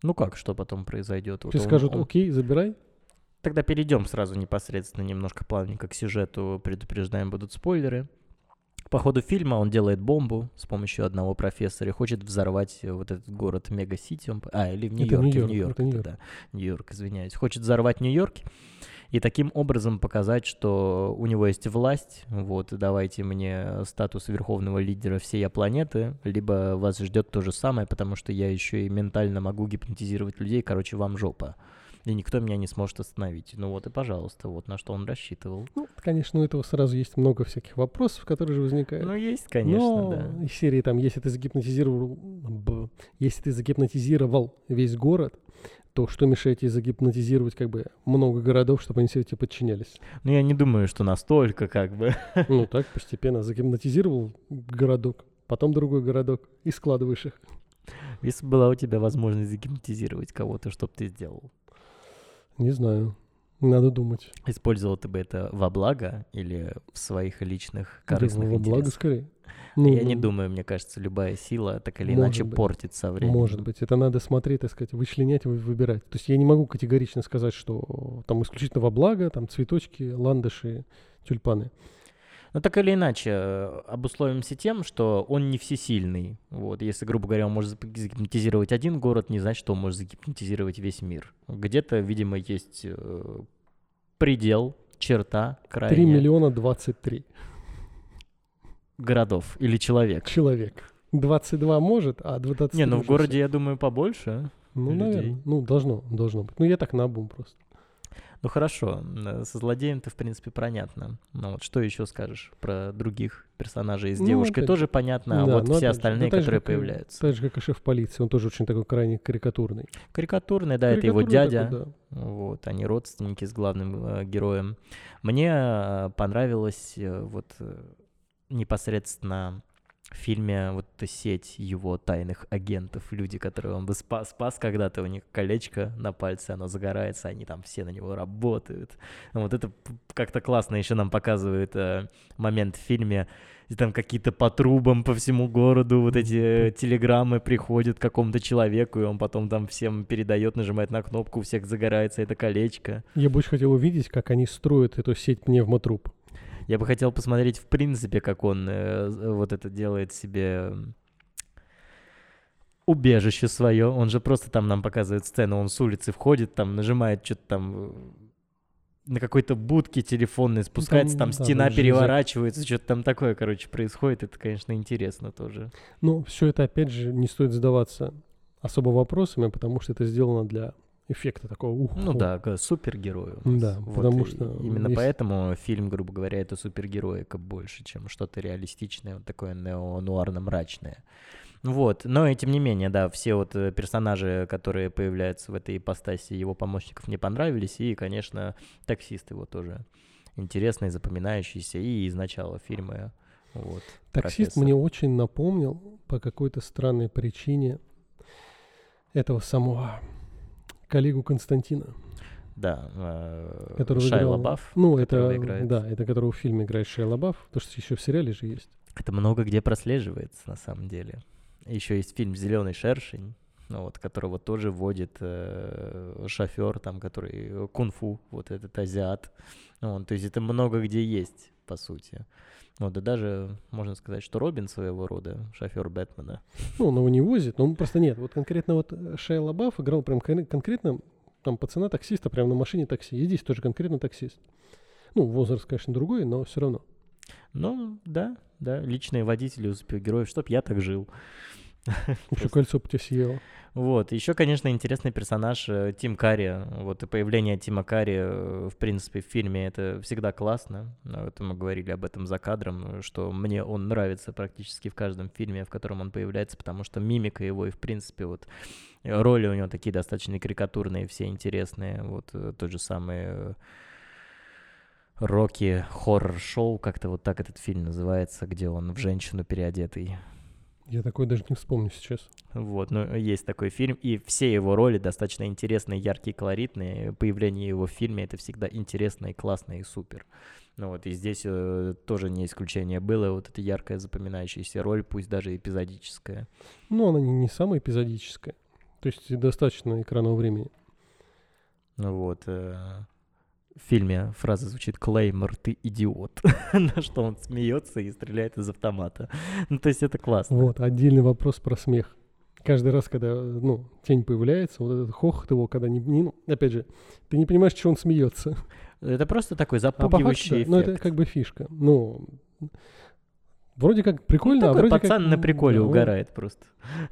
Ну как, что потом произойдет? Вот Все он- скажут, окей, забирай. Тогда перейдем сразу непосредственно немножко плавненько к сюжету. Предупреждаем, будут спойлеры. По ходу фильма он делает бомбу с помощью одного профессора и хочет взорвать э, вот этот город Мега-Сити. он А, или в Нью-Йорке. Нью-Йорк, в Нью-Йорк, Нью-Йорк. да. Нью-Йорк, извиняюсь. Хочет взорвать Нью-Йорк и таким образом показать, что у него есть власть. Вот, давайте мне статус верховного лидера всей планеты, либо вас ждет то же самое, потому что я еще и ментально могу гипнотизировать людей. Короче, вам жопа и никто меня не сможет остановить. Ну вот и пожалуйста, вот на что он рассчитывал. Ну, конечно, у этого сразу есть много всяких вопросов, которые же возникают. Ну есть, конечно, Но да. из серии там, если ты загипнотизировал, если ты загипнотизировал весь город, то что мешает тебе загипнотизировать как бы много городов, чтобы они все тебе подчинялись? Но я не думаю, что настолько как бы. Ну так, постепенно загипнотизировал городок, потом другой городок и складываешь их. Если была у тебя возможность загипнотизировать кого-то, что бы ты сделал? Не знаю, надо думать. Использовал ты бы это во благо или в своих личных Да, корыстных во благо интересах? скорее. Я Ну, не думаю, мне кажется, любая сила так или иначе быть. портит со временем. Может быть, это надо смотреть, так сказать, вычленять, вы- выбирать. То есть я не могу категорично сказать, что там исключительно во благо, там цветочки, ландыши, тюльпаны. Ну, так или иначе, э, обусловимся тем, что он не всесильный. Вот, если, грубо говоря, он может загипнотизировать один город, не значит, что он может загипнотизировать весь мир. Где-то, видимо, есть э, предел, черта 3 крайняя миллиона 23 городов или человек. человек. 22 может, а 23 Не, ну в городе, всё. я думаю, побольше. Ну, людей. наверное. Ну, должно, должно быть. Ну, я так набум просто. Ну хорошо, со злодеем-то, в принципе, понятно. Ну вот что еще скажешь про других персонажей? С Ну, девушкой тоже понятно, а Да, вот ну, все же, остальные, же, которые и- появляются. Так же, как и шеф полиции, он тоже очень такой крайне карикатурный. Карикатурный, да, это его Карикатурный дядя. такой, да. Вот, они родственники с главным э, героем. Мне э, понравилось э, вот э, непосредственно в фильме вот эта сеть его тайных агентов, люди, которые он бы спас, спас когда-то, у них колечко на пальце, оно загорается, они там все на него работают. Вот это как-то классно еще нам показывает э, момент в фильме, и там какие-то по трубам по всему городу вот эти телеграммы приходят к какому-то человеку, и он потом там всем передает, нажимает на кнопку, у всех загорается это колечко. Я бы очень хотел увидеть, как они строят эту сеть пневмотруб. Я бы хотел посмотреть, в принципе, как он э, вот это делает себе убежище свое. Он же просто там нам показывает сцену, он с улицы входит, там нажимает что-то там на какой-то будке телефонной спускается, там, там стена да, переворачивается, что-то там такое, короче, происходит. Это, конечно, интересно тоже. Ну, все это, опять же, не стоит задаваться особо вопросами, потому что это сделано для эффекта такого уха. Ну да, супергерою. Да, вот потому что... Именно есть... поэтому фильм, грубо говоря, это супергероика больше, чем что-то реалистичное, вот такое нео-нуарно-мрачное. Вот, но и тем не менее, да, все вот э, персонажи, которые появляются в этой ипостаси его помощников, мне понравились, и, конечно, таксист его тоже интересный, запоминающийся, и из начала фильма вот, Таксист профессор. мне очень напомнил по какой-то странной причине этого самого коллегу Константина. Да, э, который Шай Лабаф. Ну, это, играет. да, это который в фильме играет Шай Лабаф, потому что еще в сериале же есть. Это много где прослеживается, на самом деле. Еще есть фильм «Зеленый шершень», ну, вот, которого тоже вводит э, шофер, там, который кунг-фу, вот этот азиат. Ну, то есть это много где есть, по сути. Ну, да даже можно сказать, что Робин своего рода, шофер Бэтмена. Ну, он его не возит, но он просто нет. Вот конкретно вот Шайя Лабаф играл прям конкретно там пацана таксиста прямо на машине такси. И здесь тоже конкретно таксист. Ну, возраст, конечно, другой, но все равно. Ну, да, да, личные водители у супергероев, чтоб я так жил. Еще кольцо по тебе съело. Вот, еще, конечно, интересный персонаж э, Тим Карри. Вот и появление Тима Карри, э, в принципе, в фильме это всегда классно. Вот мы говорили об этом за кадром, что мне он нравится практически в каждом фильме, в котором он появляется, потому что мимика его и, в принципе, вот роли у него такие достаточно карикатурные, все интересные. Вот э, тот же самый Рокки хоррор-шоу, как-то вот так этот фильм называется, где он в женщину переодетый. Я такой даже не вспомню сейчас. Вот, ну есть такой фильм, и все его роли достаточно интересные, яркие, колоритные. Появление его в фильме — это всегда интересно и классно и супер. Ну вот, и здесь э, тоже не исключение было, вот эта яркая запоминающаяся роль, пусть даже эпизодическая. Ну, она не, не самая эпизодическая, то есть достаточно экранного времени. Ну вот, э, в фильме фраза звучит «Клеймор, ты идиот», на что он смеется и стреляет из автомата. Ну, то есть это классно. Вот, отдельный вопрос про смех. Каждый раз, когда, ну, тень появляется, вот этот хохот его, когда не, не ну, опять же, ты не понимаешь, что он смеется. Это просто такой запугивающий а факту, да, Ну, это как бы фишка. Ну, Вроде как прикольно, ну, а вроде пацан как... на приколе да, угорает просто.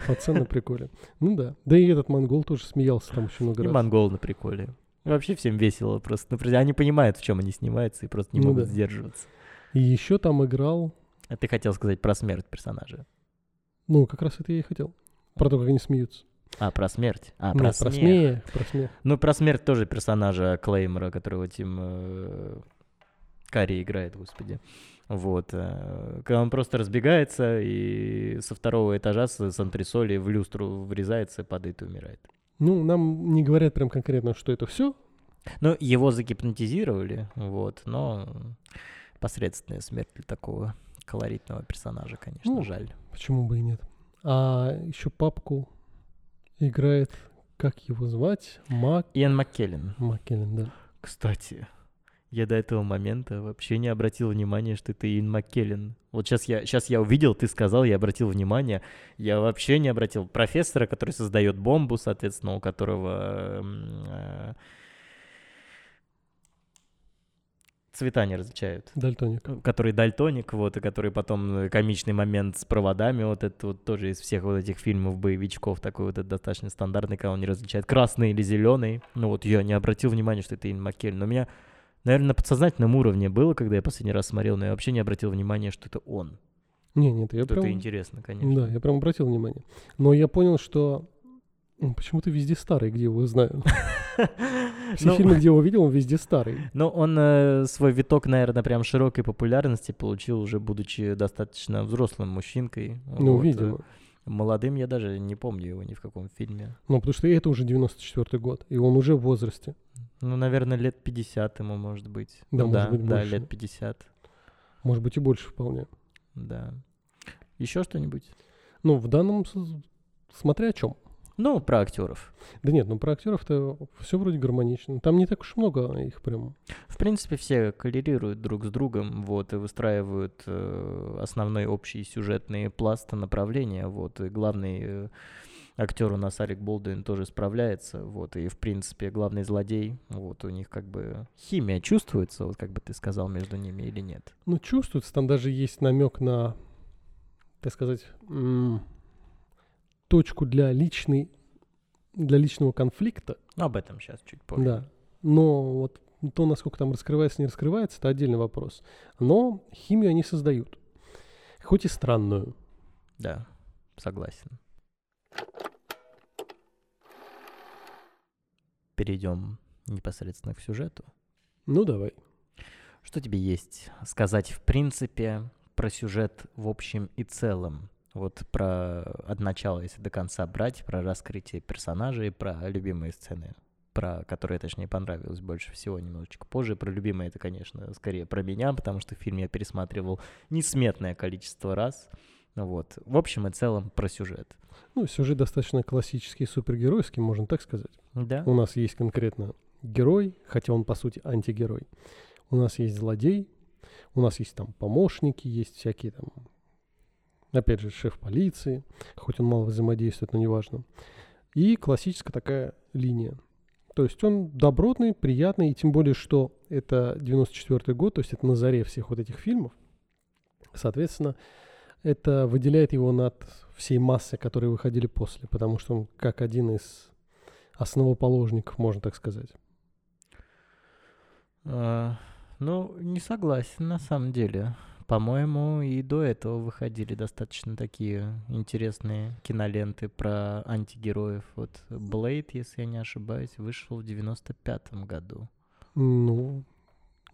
Пацан на приколе. Ну да. Да и этот монгол тоже смеялся там очень много и раз. И монгол на приколе. Вообще всем весело просто. Они понимают, в чем они снимаются, и просто не ну могут да. сдерживаться. И еще там играл... А ты хотел сказать про смерть персонажа. Ну, как раз это я и хотел. Про то, как они смеются. А, про смерть. А, про, Нет, смех. про смех. Про смех. Ну, про смерть тоже персонажа Клеймора, которого Тим э, Карри играет, господи. Вот. Э, когда он просто разбегается и со второго этажа с, с антресоли в люстру врезается, падает и умирает. Ну, нам не говорят прям конкретно, что это все. Ну, его загипнотизировали, вот, но посредственная смерть для такого колоритного персонажа, конечно, ну, жаль. Почему бы и нет. А еще папку играет, как его звать? Мак... Иэн Маккеллен. Маккеллен, да. Кстати, я до этого момента вообще не обратил внимания, что это Иэн Маккеллен. Вот сейчас я, сейчас я увидел, ты сказал, я обратил внимание. Я вообще не обратил. Профессора, который создает бомбу, соответственно, у которого э, цвета не различают. Дальтоник. Который дальтоник, вот, и который потом комичный момент с проводами, вот это вот тоже из всех вот этих фильмов боевичков такой вот это достаточно стандартный, когда он не различает красный или зеленый. Ну вот я не обратил внимания, что это Иэн Маккеллен, но меня наверное, на подсознательном уровне было, когда я последний раз смотрел, но я вообще не обратил внимания, что это он. Не, нет, я это прям... интересно, конечно. Да, я прям обратил внимание. Но я понял, что почему-то везде старый, где его знаю. Все Ну, фильмы, где его видел, он везде старый. Ну, он э, свой виток, наверное, прям широкой популярности получил уже будучи достаточно взрослым мужчинкой. Ну, Вот, э, видимо. Молодым я даже не помню его ни в каком фильме. Ну, потому что это уже 94 год, и он уже в возрасте. Ну, наверное, лет 50 ему может быть. Да, Ну может быть, да, больше. лет 50, Может быть, и больше вполне. да. Еще что-нибудь? Ну, в данном... Смотря о чем. Ну, про актеров. Да нет, ну про актеров-то все вроде гармонично. Там не так уж много их прям. В принципе, все коллерируют друг с другом, вот, и выстраивают э, основной общий сюжетный пласт направления, вот, и главный э, актер у нас Алек Болдуин тоже справляется, вот, и, в принципе, главный злодей, вот, у них как бы химия чувствуется, вот, как бы ты сказал, между ними или нет? Ну, чувствуется, там даже есть намек на, так сказать, точку для личной, для личного конфликта. Ну, об этом сейчас чуть позже. Да. Но вот то, насколько там раскрывается, не раскрывается, это отдельный вопрос. Но химию они создают. Хоть и странную. Да, согласен. Перейдем непосредственно к сюжету. Ну, давай. Что тебе есть сказать в принципе про сюжет в общем и целом? Вот про от начала, если до конца брать, про раскрытие персонажей, про любимые сцены, про которые, точнее, понравилось больше всего немножечко позже. Про любимые это, конечно, скорее про меня, потому что фильм я пересматривал несметное количество раз. Вот. В общем и целом про сюжет. Ну, сюжет достаточно классический, супергеройский, можно так сказать. Да? У нас есть конкретно герой, хотя он по сути антигерой. У нас есть злодей, у нас есть там помощники, есть всякие там, опять же, шеф полиции, хоть он мало взаимодействует, но неважно. И классическая такая линия. То есть он добротный, приятный, и тем более, что это 94 год, то есть это на заре всех вот этих фильмов. Соответственно, это выделяет его над всей массой, которые выходили после, потому что он как один из основоположников, можно так сказать. А, ну, не согласен, на самом деле. По-моему, и до этого выходили достаточно такие интересные киноленты про антигероев. Вот Блейд, если я не ошибаюсь, вышел в 95-м году. Ну,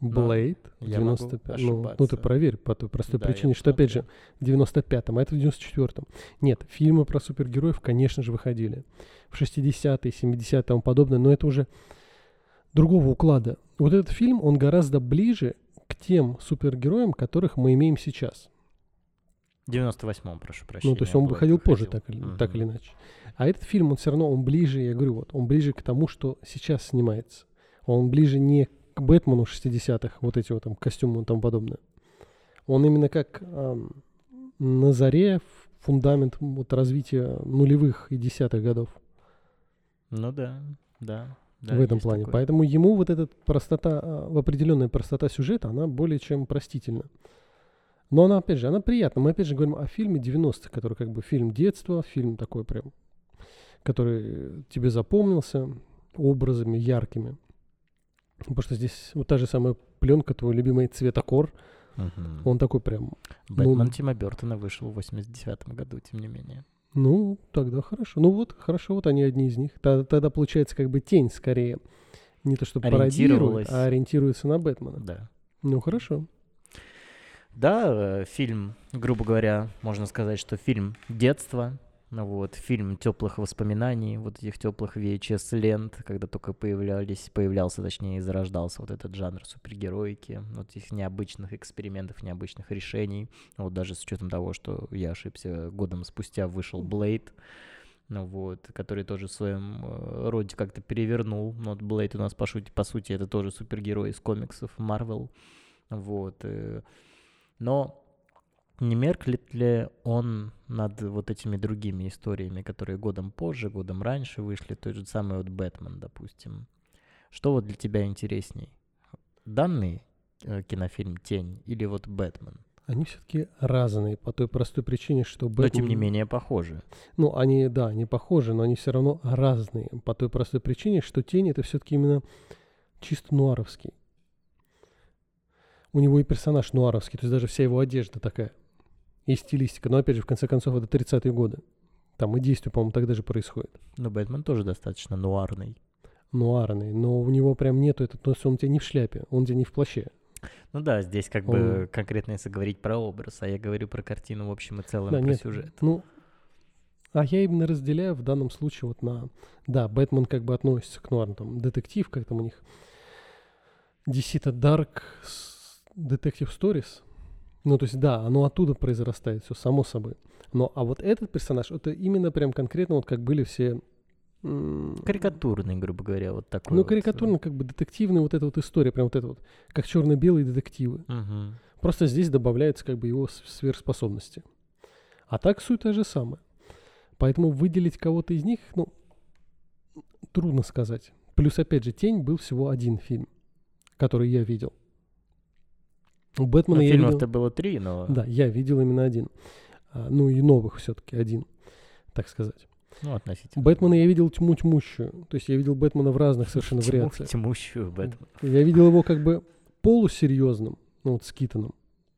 Блейд, я могу 95 ну, ну, ты проверь по той простой Да, причине, что, опять же, в 95-м, а это в 94-м. Нет, фильмы про супергероев, конечно же, выходили. В 60-е, 70-е и тому подобное, но это уже другого уклада. Вот этот фильм, он гораздо ближе тем супергероям, которых мы имеем сейчас. В 98-м, прошу прощения. Ну, то есть он выходил позже, так или, Мгм. так или иначе. А этот фильм, он все равно, он ближе, я говорю, вот, он ближе к тому, что сейчас снимается. Он ближе не к Бэтмену 60-х, вот эти вот там костюмы и тому подобное. Он именно как ам, на заре фундамент вот развития нулевых и десятых годов Ну да, да. Да, в этом плане. такое. Поэтому ему вот эта простота, а, определенная простота сюжета, она более чем простительна. Но она, опять же, она приятна. Мы опять же говорим о фильме 90-х, который как бы фильм детства, фильм такой прям, который тебе запомнился образами яркими. Потому что здесь вот та же самая пленка, твой любимый цветокор, Мгм. он такой прям, Бэтмен ну- Тима Бертона вышел в 89 году, тем не менее. Ну, тогда хорошо. Ну вот, хорошо, вот они одни из них. Та- Тогда получается как бы тень скорее. Не то, что пародирует, а ориентируется на Бэтмена. Да. Ну, хорошо. Да, э, фильм, грубо говоря, можно сказать, что фильм детства, вот, фильм теплых воспоминаний, вот этих теплых VHS лент, когда только появлялись, появлялся, точнее, и зарождался вот этот жанр супергероики, вот этих необычных экспериментов, необычных решений, вот даже с учетом того, что я ошибся, годом спустя вышел Блейд, ну вот, который тоже в своем э, роде как-то перевернул. Ну, вот Блейд у нас, по сути, по сути, это тоже супергерой из комиксов Марвел. Вот. э, но не меркнет ли он над вот этими другими историями, которые годом позже, годом раньше вышли, тот же самый вот Бэтмен, допустим? Что вот для тебя интересней? Данный э, кинофильм «Тень» или вот «Бэтмен»? Они все-таки разные по той простой причине, что Бэтмен... Но тем не менее похожи. Ну, они, да, они похожи, но они все равно разные. По той простой причине, что Тень это все-таки именно чисто нуаровский. У него и персонаж нуаровский, то есть даже вся его одежда такая. И стилистика. Но опять же, в конце концов, это 30-е годы. Там и действие, по-моему, тогда же происходит. Ну, Бэтмен тоже достаточно нуарный. Нуарный, но у него прям нету этот, то есть он у тебя не в шляпе, он у тебя не в плаще. Ну да, здесь как Он- бы конкретно если говорить про образ, а я говорю про картину в общем и целом, Да, про нет, сюжет. Ну, а я именно разделяю в данном случае вот на... Да, Бэтмен как бы относится к нуару, там, детектив, как там у них... DC это Dark Detective Stories. Ну, то есть, да, оно оттуда произрастает, все само собой. Но, а вот этот персонаж, это именно прям конкретно вот как были все... Карикатурный, грубо говоря, вот такой Ну, вот, э, карикатурно, как бы детективная вот эта вот история, прям вот это вот, как черно-белые детективы. Мгм. Просто здесь добавляется как бы его сверхспособности. А так суть та же самая. Поэтому выделить кого-то из них, ну, трудно сказать. Плюс, опять же, «Тень» был всего один фильм, который я видел. У Ну, Бэтмена я видел... фильмов-то было три, но... Да, я видел именно один. А, ну и новых все-таки один, так сказать. Ну, относительно. Бэтмена я видел тьму тьмущую. То есть я видел Бэтмена в разных совершенно Тьму- вариациях. Тьмущую Бэтмен. Я видел его как бы полусерьезным, ну вот с Китоном.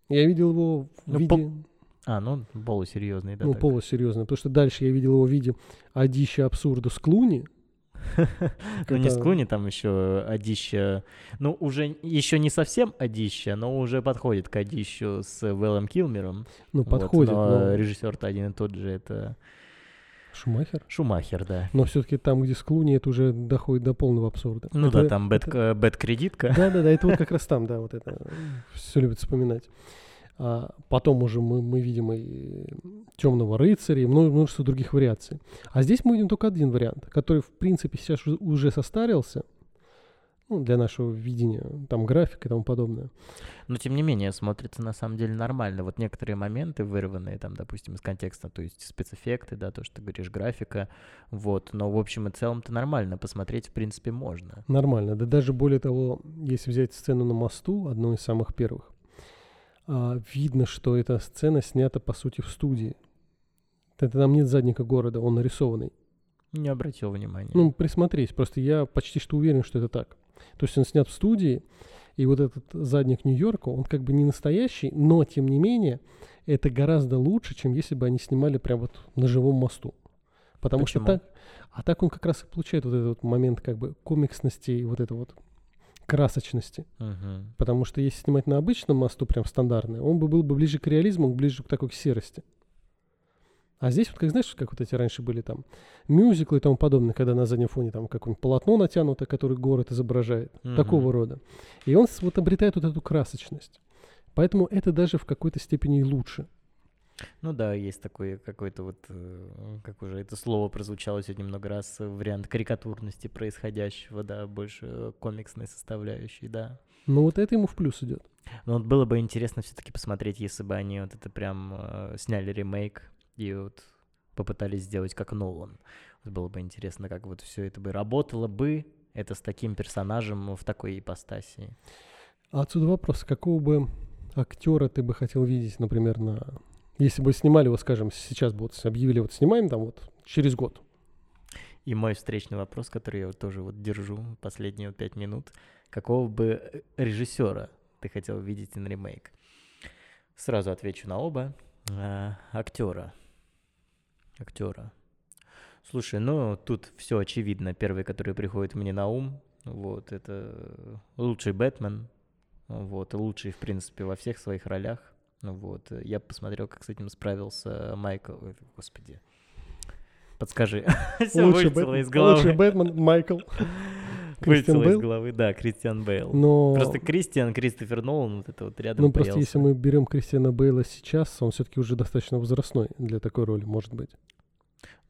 Я видел его в Ну, виде, А, ну, полусерьезный, да. ну так. полусерьезным, потому что дальше я видел его в виде Адища Абсурда с Клуни. Ну, не с это- Клуни, там еще Одища. Ну, уже еще не совсем Одища, но уже подходит к Одищу с Вэллом Килмером. Ну, подходит, но режиссер-то один и тот же, это Шумахер. Шумахер, да. Но все-таки там, где с Клуни, это уже доходит до полного абсурда. Ну Это- да, там бэт-кредитка. Да-да-да, это вот как раз там, да, вот это все любят вспоминать. А потом уже мы, мы видим и темного рыцаря, и мно- множество других вариаций. А здесь мы видим только один вариант, который, в принципе, сейчас уже- состарился, ну, для нашего видения, там график и тому подобное. Но тем не менее, смотрится на самом деле нормально. Вот некоторые моменты, вырванные там, допустим, из контекста, то есть спецэффекты, да, то, что ты говоришь, графика, вот. Но в общем и целом-то нормально, посмотреть, в принципе, можно. Нормально. Да даже более того, если взять сцену на мосту, одну из самых первых, видно, что эта сцена снята, по сути, в студии. Это там нет задника города, он нарисованный. Не обратил внимания. Ну, присмотрись, просто я почти что уверен, что это так. То есть он снят в студии, и вот этот задник Нью-Йорка, он как бы не настоящий, но, тем не менее, это гораздо лучше, чем если бы они снимали прям вот на живом мосту. Потому Почему? что так... А так он как раз и получает вот этот вот момент как бы комиксности и вот это вот красочности. Мгм. Потому что если снимать на обычном мосту, прям стандартный, он бы был бы ближе к реализму, ближе к такой к серости. А здесь вот, как знаешь, как вот эти раньше были там мюзиклы и тому подобное, когда на заднем фоне там какое-нибудь полотно натянуто, которое город изображает, Мгм. такого рода. И он вот обретает вот эту красочность. Поэтому это даже в какой-то степени лучше. Ну да, есть такой какой-то вот, э, как уже это слово прозвучало сегодня много раз, э, вариант карикатурности происходящего, да, больше э, комиксной составляющей, да. Но вот это ему в плюс идет. Но вот было бы интересно все-таки посмотреть, если бы они вот это прям э, сняли ремейк и вот попытались сделать как Нолан. Вот было бы интересно, как вот все это бы работало бы, это с таким персонажем в такой ипостаси. А отсюда вопрос, какого бы актера ты бы хотел видеть, например, на... Если бы снимали, вот скажем, сейчас бы вот объявили, вот снимаем там вот через год. И мой встречный вопрос, который я тоже вот держу последние пять минут, какого бы э, режиссера ты хотел видеть на ремейк? Сразу отвечу на оба. А, актера. Актера. Слушай, ну тут все очевидно. Первый, который приходит мне на ум, вот, это лучший Бэтмен, вот, лучший, в принципе, во всех своих ролях. Вот, я посмотрел, как с этим справился Майкл, ой, господи, подскажи, Всё Лучший вылетело Бэт- из головы. Лучший Бэтмен Майкл. Кристиан Вылетело из головы, да, Кристиан Бейл. Но, Просто Кристиан, Кристофер Нолан, вот это вот рядом ну просто если появился. мы берем Кристиана Бейла сейчас, он все-таки уже достаточно возрастной для такой роли, может быть.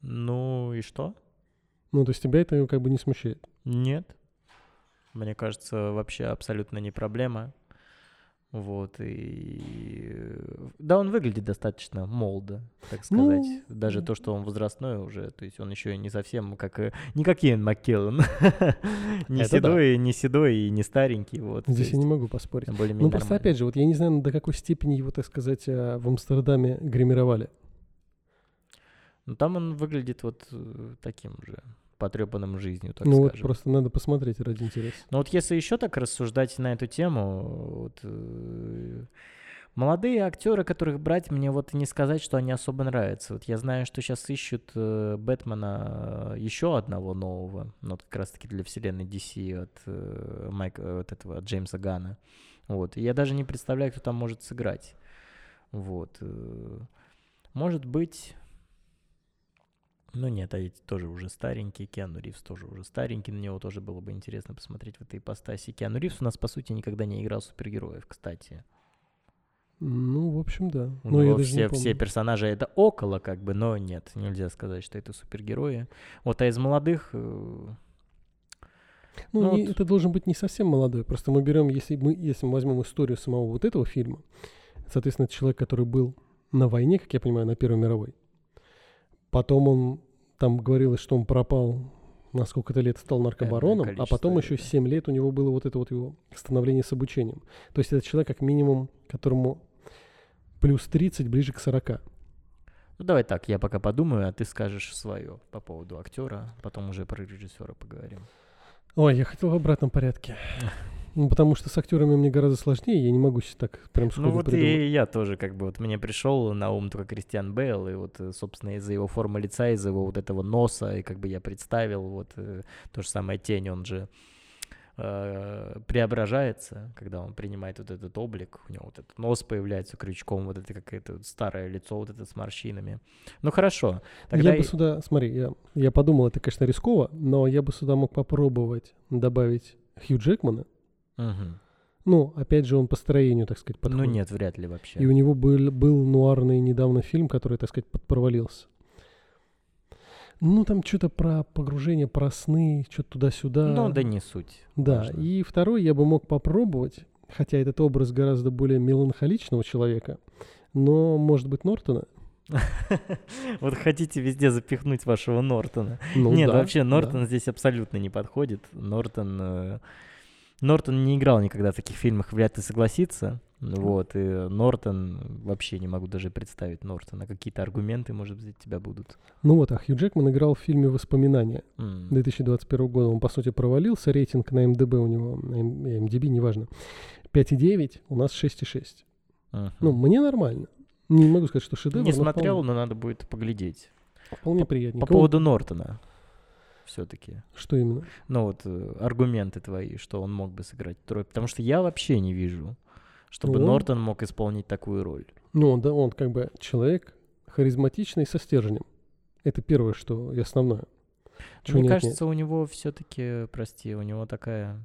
Ну и что? Ну, то есть тебя это как бы не смущает. Нет. Мне кажется, вообще абсолютно не проблема. Вот, и... э, Да, он выглядит достаточно молодо, так сказать. Ну, Даже то, что он возрастной уже, то есть он еще не совсем как... э, Не как Иэн Маккеллен. Не Это да. седой, не седой и не старенький, вот. Здесь я не могу поспорить. более-менее Ну, просто нормально. опять же, вот я не знаю, до какой степени его, так сказать, а, в Амстердаме гримировали. Ну, там он выглядит вот э, таким же, потрепанным жизнью, так ну, вот скажем. просто надо посмотреть ради интереса. Но вот если еще так рассуждать на эту тему, вот, э, Молодые актеры, которых брать, мне вот не сказать, что они особо нравятся. Вот я знаю, что сейчас ищут э, Бэтмена э, еще одного нового, ну, вот как раз-таки для вселенной DC от э, Майка, от этого, от Джеймса Гана. Вот. И я даже не представляю, кто там может сыграть. Вот. э. Может быть... Ну нет, а ведь тоже уже старенький, Киану Ривз тоже уже старенький, на него тоже было бы интересно посмотреть в этой ипостаси. Киану Ривз у нас, по сути, никогда не играл супергероев, кстати. Ну, в общем, да. У Но я него даже не все, помню. все персонажи это около, как бы, но нет, нельзя сказать, что это супергерои. Вот, а из молодых... э, Ну, Ну не- вот- это должен быть не совсем молодой. Просто мы берем, если мы, если мы возьмем историю самого вот этого фильма, соответственно, это человек, который был на войне, как я понимаю, на Первой мировой. Потом он, там говорилось, что он пропал на сколько-то лет, стал наркобароном, а потом лет, еще да. 7 лет у него было вот это вот его становление с обучением. То есть это человек, как минимум, которому плюс 30, ближе к 40. Ну, давай так, я пока подумаю, а ты скажешь свое по поводу актера, потом уже про режиссера поговорим. Ой, я хотел в обратном порядке. Ну, потому что с актерами мне гораздо сложнее, я не могу себе так прям сходу Ну вот придумать. и я тоже, как бы, вот мне пришел на ум только Кристиан Бейл, и вот, э, собственно, из-за его формы лица, из-за его вот этого носа, и как бы я представил, вот, э, то же самое тень, он же э, преображается, когда он принимает вот этот облик, у него вот этот нос появляется крючком, вот это какое-то вот старое лицо, вот это с морщинами. Ну хорошо, тогда я бы и- сюда, смотри, я, я подумал, это, конечно, рисково, но я бы сюда мог попробовать добавить Хью Джекмана. Мгм. Ну, опять же, он по строению, так сказать, Ну подходит. нет, вряд ли вообще. И у него был, был нуарный недавно фильм, который, так сказать, подпровалился. Ну, там что-то про погружение, про сны, что-то туда-сюда. Ну да не суть. Да, важно. и второй я бы мог попробовать, хотя этот образ гораздо более меланхоличного человека, но, может быть, Нортона? Вот хотите везде запихнуть вашего Нортона. Ну, Нет, вообще. Нортон здесь абсолютно не подходит. Нортон... Нортон не играл никогда в таких фильмах, вряд ли согласится. Вот, и Нортон... Вообще не могу даже представить Нортона. Какие-то аргументы, может быть, у тебя будут. Ну вот, а Хью Джекман играл в фильме «Воспоминания» М, 2021 года. Он, по сути, провалился. Рейтинг на МДБ у него, на М- MDB, неважно, 5,9, у нас 6,6. мгм. Ну, мне нормально. Не могу сказать, что шедевр, Не но смотрел, вполне, но надо будет поглядеть. вполне приятненько. По поводу Нортона все-таки. Что именно? Ну вот э, аргументы твои, что он мог бы сыграть трой. Потому что я вообще не вижу, чтобы Ну, он- Нортон мог исполнить такую роль. Ну, он, да, он как бы человек харизматичный со стержнем. Это первое, что и основное. Чего Мне не кажется, у него все-таки, прости, у него такая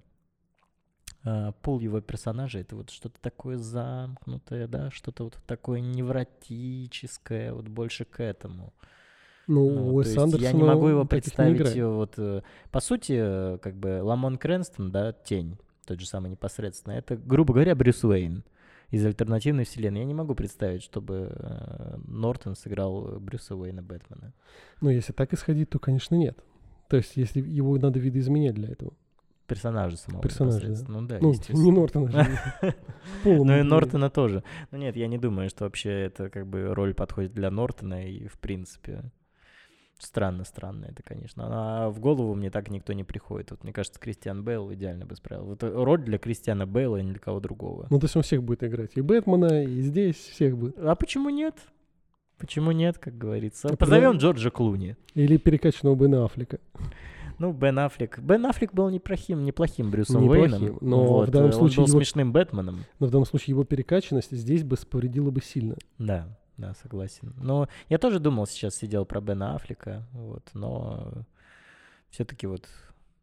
а, пул его персонажей, это вот что-то такое замкнутое, да, что-то вот такое невротическое, вот больше к этому. Ну, Ну, Уэс Андерсон, я не могу его представить, э, вот, э, по сути, э, как бы Ламон Крэнстон, да, тень, тот же самый непосредственно, это, грубо говоря, Брюс Уэйн из альтернативной вселенной. Я не могу представить, чтобы э, Нортон сыграл Брюса Уэйна Бэтмена. Ну, если так исходить, то, конечно, нет. То есть, если его надо видоизменять для этого. Персонажа самого Персонажа, да. Ну да, ну, не Нортона же. Ну и Нортона тоже. Ну нет, я не думаю, что вообще это как бы роль подходит для Нортона и в принципе странно, странно это, конечно. А в голову мне так никто не приходит. Вот мне кажется, Кристиан Бейл идеально бы справил. Вот роль для Кристиана Бейла и ни для кого другого. Ну, то есть он всех будет играть. И Бэтмена, и здесь всех будет. А почему нет? Почему нет, как говорится? Ну, Позовем Джорджа Клуни. Или перекачанного Бена Аффлека. Ну, Бен Аффлек. Бен Аффлек был неплохим, неплохим Брюсом Неплохим, Уэйном. но Вот, в данном э, случае он был его- смешным Бэтменом. Но в данном случае его перекачанность здесь бы повредила бы сильно. Да, да, согласен. Но я тоже думал, сейчас сидел про Бена Аффлека, вот, но все-таки вот,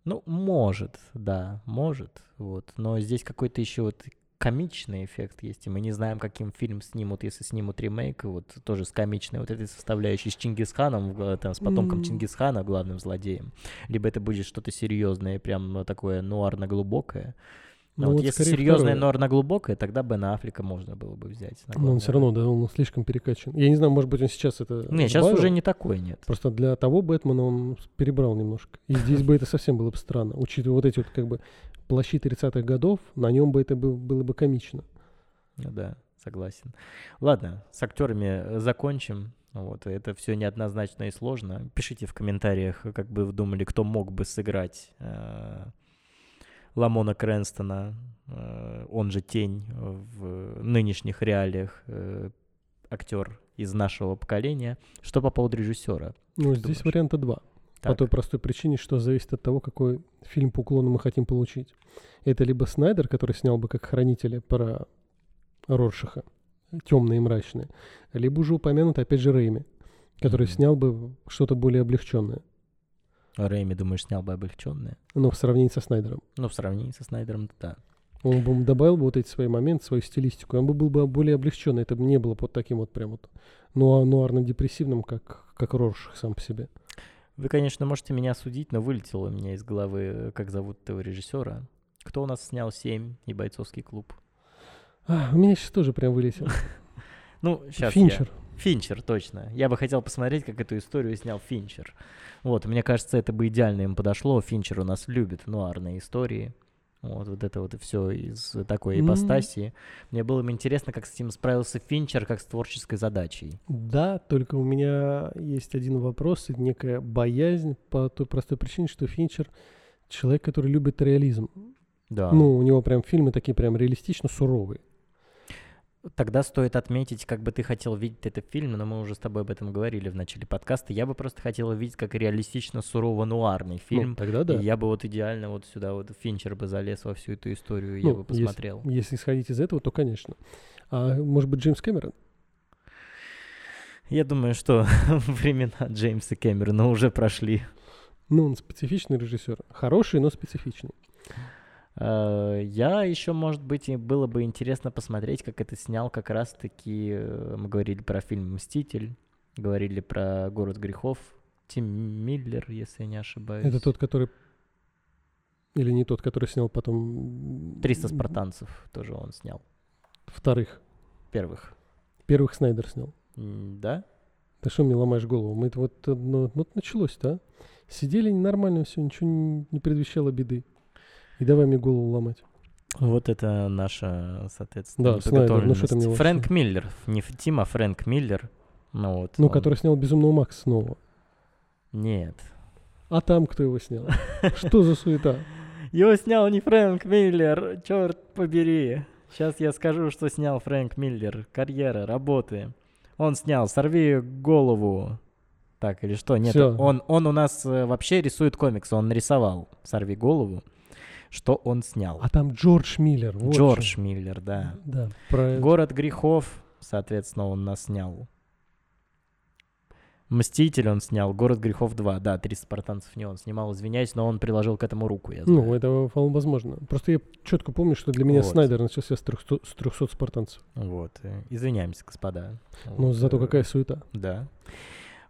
ну, может, да, может, вот, но здесь какой-то еще вот комичный эффект есть, и мы не знаем, каким фильм снимут, если снимут ремейк, вот тоже с комичной вот этой составляющей, с Чингисханом, там, с потомком М. Чингисхана, главным злодеем, либо это будет что-то серьезное, прям ну, такое нуарно-глубокое. Но Ну, вот вот если серьезное второе. нуарно-глубокое, тогда Бена Аффлека можно было бы взять. на Но он главную все равно, да, он слишком перекачан. Я не знаю, может быть, он сейчас это Не, сейчас уже не такой, нет. Просто для того Бэтмена он перебрал немножко. И здесь бы это совсем было бы странно. Учитывая вот эти вот как бы плащи 30-х годов, на нем бы это был- было бы комично. Ну да, согласен. Ладно, с актерами э, закончим. Вот, это все неоднозначно и сложно. Пишите в комментариях, как бы вы думали, кто мог бы сыграть э, Ламона Крэнстона, э, он же Тень в нынешних реалиях, э, актер из нашего поколения. Что по поводу режиссера? Ну, здесь думаешь? варианта два. По Так. той простой причине, что зависит от того, какой фильм по уклону мы хотим получить. Это либо Снайдер, который снял бы как хранители про Роршиха, темные и мрачные, либо уже упомянутый, опять же, Рэйми, который Мгм. снял бы что-то более облегченное. Рэйми, думаешь, снял бы облегченное? Но в сравнении со Снайдером. Ну, в сравнении со Снайдером, да. Он бы добавил бы вот эти свои моменты, свою стилистику, он бы был бы более облегченный. Это бы не было вот таким вот прям вот ну, нуарно-депрессивным, как, как Рорших сам по себе. Вы, конечно, можете меня судить, но вылетело у меня из головы, э, как зовут этого режиссера. Кто у нас снял «Семь» и «Бойцовский клуб»? А, у меня сейчас тоже прям вылетел. Ну, сейчас Финчер. Финчер, точно. Я бы хотел посмотреть, как эту историю снял Финчер. Вот, мне кажется, это бы идеально им подошло. Финчер у нас любит нуарные истории. Вот, вот это вот все из такой ипостаси. Мне было бы интересно, как с этим справился Финчер, как с творческой задачей. Да, только у меня есть один вопрос и некая боязнь по той простой причине, что Финчер человек, который любит реализм. Да. Ну, у него прям фильмы такие прям реалистично суровые. Тогда стоит отметить, как бы ты хотел видеть этот фильм, но мы уже с тобой об этом говорили в начале подкаста. Я бы просто хотел видеть как реалистично сурово-нуарный фильм. Ну, тогда да. И я бы вот идеально вот сюда вот Финчер бы залез во всю эту историю, Ну, я бы если- посмотрел. Если исходить из этого, то, конечно. А может быть, Джеймс Кэмерон? Я думаю, что времена Джеймса Кэмерона уже прошли. Ну, он специфичный режиссер. Хороший, но специфичный. Э, Я еще, может быть, и было бы интересно посмотреть, как это снял как раз-таки, э, мы говорили про фильм «Мститель», говорили про «Город грехов», Тим Миллер, если я не ошибаюсь. Это тот, который... Или не тот, который снял потом... «300 спартанцев» тоже он снял. Вторых. Первых. Первых Снайдер снял. Да? Ты что мне ломаешь голову? Мы это вот, ну, вот началось-то, а? Сидели нормально все, ничего не, не предвещало беды. И давай мне голову ломать. Вот это наша, соответственно, Да, Снайдер, ну что мне Фрэнк? Миллер, не Тим, а Фрэнк Миллер. Ну вот. Ну, он- который снял «Безумного Макса» снова. Нет. А там кто его снял? Что за суета? Его снял не Фрэнк Миллер, черт побери. Сейчас я скажу, что снял Фрэнк Миллер. Карьера, работы. Он снял «Сорви голову». Так, или что? Нет, Всё. он, он у нас э, вообще рисует комиксы. Он нарисовал «Сорви голову». Что он снял? А там Джордж Миллер. вот Джордж что. Миллер, да. Да, про... «Город грехов», соответственно, он нас снял. «Мститель» он снял, «Город грехов 2». Да, «300 спартанцев» не он снимал, извиняюсь, но он приложил к этому руку, я знаю. Ну, это вполне возможно. Просто я четко помню, что для меня Вот. Снайдер начался с 300, с 300 спартанцев. Вот. э, Извиняемся, господа. Но Вот, зато э, какая суета. Да.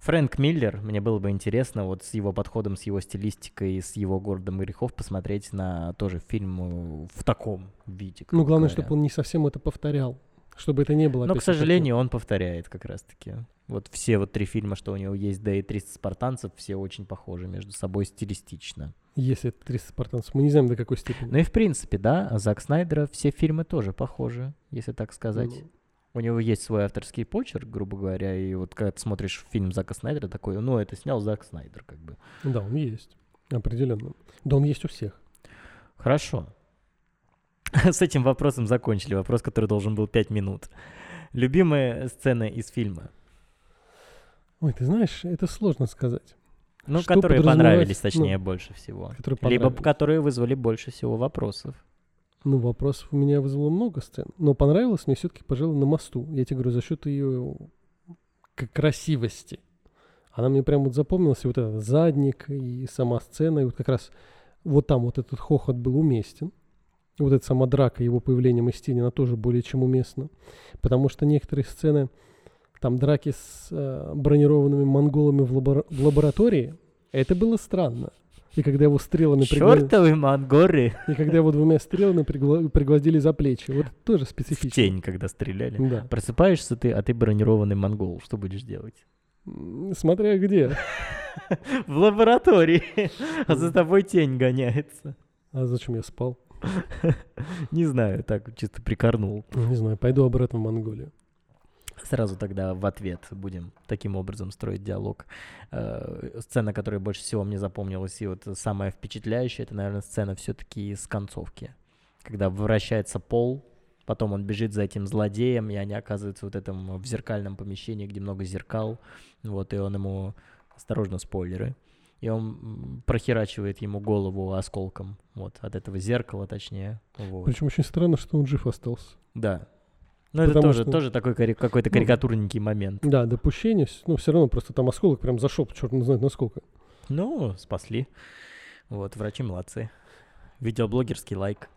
Фрэнк Миллер, мне было бы интересно вот с его подходом, с его стилистикой, с его городом грехов посмотреть на тоже фильм э, в таком виде. Ну, главное, говоря. чтобы он не совсем это повторял. Чтобы это не было... Но, к сожалению, он повторяет как раз-таки. Вот все вот три фильма, что у него есть, да и 300 спартанцев, все очень похожи между собой стилистично. Если это 300 спартанцев. Мы не знаем, до какой степени. Ну и в принципе, да, Зак Снайдера все фильмы тоже похожи, если так сказать. Ну, У него есть свой авторский почерк, грубо говоря, и вот когда ты смотришь фильм Зака Снайдера, такой, ну, это снял Зак Снайдер, как бы. Да, он есть. Определенно. Да, он есть у всех. Хорошо. С этим вопросом закончили. Вопрос, который должен был 5 минут. Любимая сцена из фильма? Ой, ты знаешь, это сложно сказать. Ну, Что которые подразумевать- понравились, точнее, больше всего. Которые Либо которые вызвали больше всего вопросов. Ну, вопросов у меня вызвало много сцен. Но понравилось мне все-таки, пожалуй, на мосту. Я тебе говорю, за счет ее красивости. Она мне прям вот запомнилась, и вот этот задник, и сама сцена, и вот как раз вот там вот этот хохот был уместен. Вот эта сама драка его появлением из тени, она тоже более чем уместна. Потому что некоторые сцены, там драки с э, бронированными монголами в, лабора- в лаборатории, это было странно. И когда его стрелами Чёртовы монгоры! и когда его двумя стрелами пригла- пригвоздили за плечи. Вот тоже В специфично. тень, когда стреляли. Да. Просыпаешься ты, а ты бронированный монгол. Что будешь делать? Смотря где. В лаборатории. А за тобой тень гоняется. А зачем я спал? Не знаю, так чисто прикорнул. Ну, Не знаю, пойду обратно в Монголию. Сразу тогда в ответ будем таким образом строить диалог. Э, сцена, которая больше всего мне запомнилась, и вот самая впечатляющая, это, наверное, сцена все-таки с концовки. Когда вращается пол, потом он бежит за этим злодеем, и они оказываются вот этом в зеркальном помещении, где много зеркал, вот, и он ему, осторожно, спойлеры, и он прохерачивает ему голову осколком, вот, от этого зеркала, точнее. Вот. Причем очень странно, что он жив остался. Да. Ну, это тоже, что... тоже такой кари... какой-то ну, карикатурненький момент. Да, допущение, ну, все равно просто там осколок прям зашел, черт не знает насколько. Ну, спасли. Вот, врачи молодцы. Видеоблогерский лайк.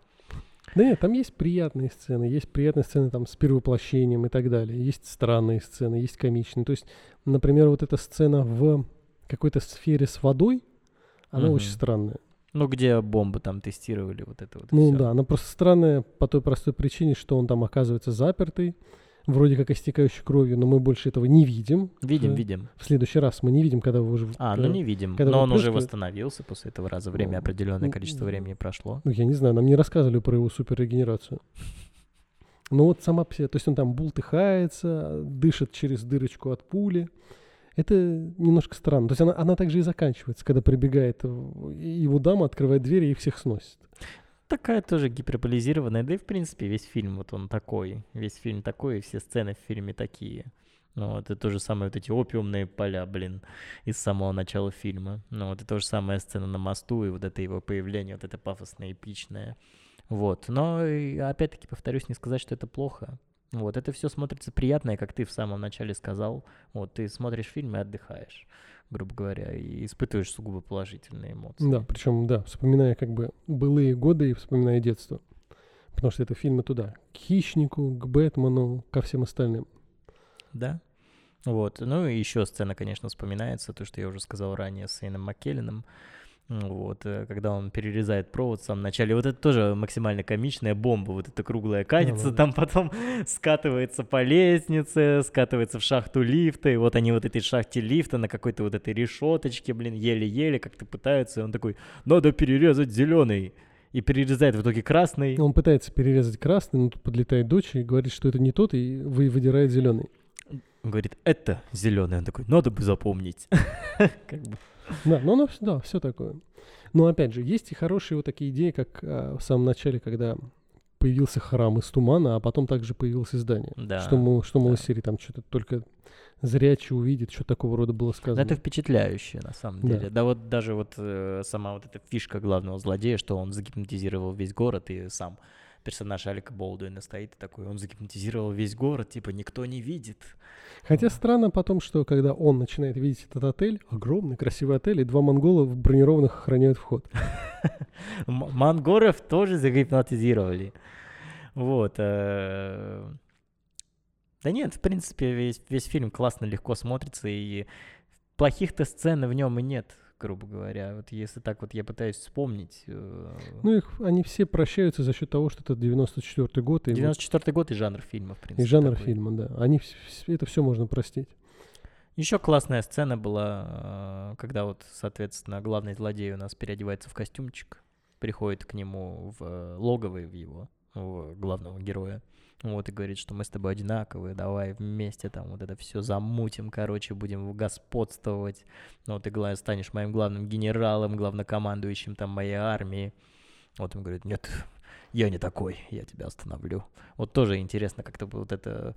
Да нет, там есть приятные сцены, есть приятные сцены там с перевоплощением и так далее. Есть странные сцены, есть комичные. То есть, например, вот эта сцена в какой-то сфере с водой, она угу. очень странная. Ну, где бомбы там тестировали, вот это вот. Ну всё. да, она просто странная по той простой причине, что он там оказывается запертый, вроде как истекающий кровью, но мы больше этого не видим. Видим, в, видим. В следующий раз мы не видим, когда его уже... А, ну не видим. Когда но он уже восстановился после этого раза, время, ну, определенное количество времени прошло. Ну, я не знаю, нам не рассказывали про его суперрегенерацию. Ну вот сама то есть он там бултыхается, дышит через дырочку от пули. Это немножко странно. То есть она, она также и заканчивается, когда прибегает его дама, открывает дверь и их всех сносит. Такая тоже гиперполизированная, да и в принципе весь фильм вот он такой. Весь фильм такой, и все сцены в фильме такие. Ну, вот это то же самое, вот эти опиумные поля, блин, из самого начала фильма. Ну, вот это то же самая сцена на мосту, и вот это его появление, вот это пафосное, эпичное. Вот. Но, опять-таки, повторюсь, не сказать, что это плохо. Вот, это все смотрится приятно, и как ты в самом начале сказал, вот, ты смотришь фильм и отдыхаешь, грубо говоря, и испытываешь сугубо положительные эмоции. Да, причем, да, вспоминая как бы былые годы и вспоминая детство. Потому что это фильмы туда, к Хищнику, к Бэтмену, ко всем остальным. Да. Вот. Ну и еще сцена, конечно, вспоминается, то, что я уже сказал ранее с Эйном Маккелленом. Вот, э, когда он перерезает провод в самом начале. Вот это тоже максимально комичная бомба. Вот эта круглая катится, там потом скатывается по лестнице, скатывается в шахту лифта. И вот они вот этой шахте лифта на какой-то вот этой решеточке, блин, еле-еле как-то пытаются. И он такой, надо перерезать зеленый. И перерезает в итоге красный. Он пытается перерезать красный, но тут подлетает дочь и говорит, что это не тот, и вы выдирает зеленый. Он говорит, это зеленый. Он такой, надо бы запомнить. Как бы. Да, ну, ну да, все такое. Но опять же, есть и хорошие вот такие идеи, как а, в самом начале, когда появился храм из тумана, а потом также появилось здание. Да. Что, мол, что, да. серии там что-то только зрячий увидит, что такого рода было сказано. это впечатляюще, на самом деле. Да, да вот даже вот э, сама вот эта фишка главного злодея, что он загипнотизировал весь город и сам персонаж Алика Болдуина стоит такой, он загипнотизировал весь город, типа никто не видит. Хотя странно потом, что когда он начинает видеть этот отель, огромный красивый отель, и два монгола в бронированных охраняют вход. Монгоров тоже загипнотизировали. Вот. Э, да нет, в принципе, весь, весь фильм классно, легко смотрится, и плохих-то сцен в нем и нет грубо говоря. Вот если так вот я пытаюсь вспомнить. Э... Ну, их, они все прощаются за счет того, что это 94-й год. 94-й вот... год и жанр фильма, в принципе. И жанр такой. фильма, да. Они, это все можно простить. Еще классная сцена была, э, когда вот, соответственно, главный злодей у нас переодевается в костюмчик, приходит к нему в э, логовый в его, в главного героя. Вот, и говорит, что мы с тобой одинаковые, давай вместе там вот это все замутим, короче, будем господствовать. Ну, ты станешь моим главным генералом, главнокомандующим там моей армии. Вот он говорит, нет, я не такой, я тебя остановлю. Вот тоже интересно как-то вот это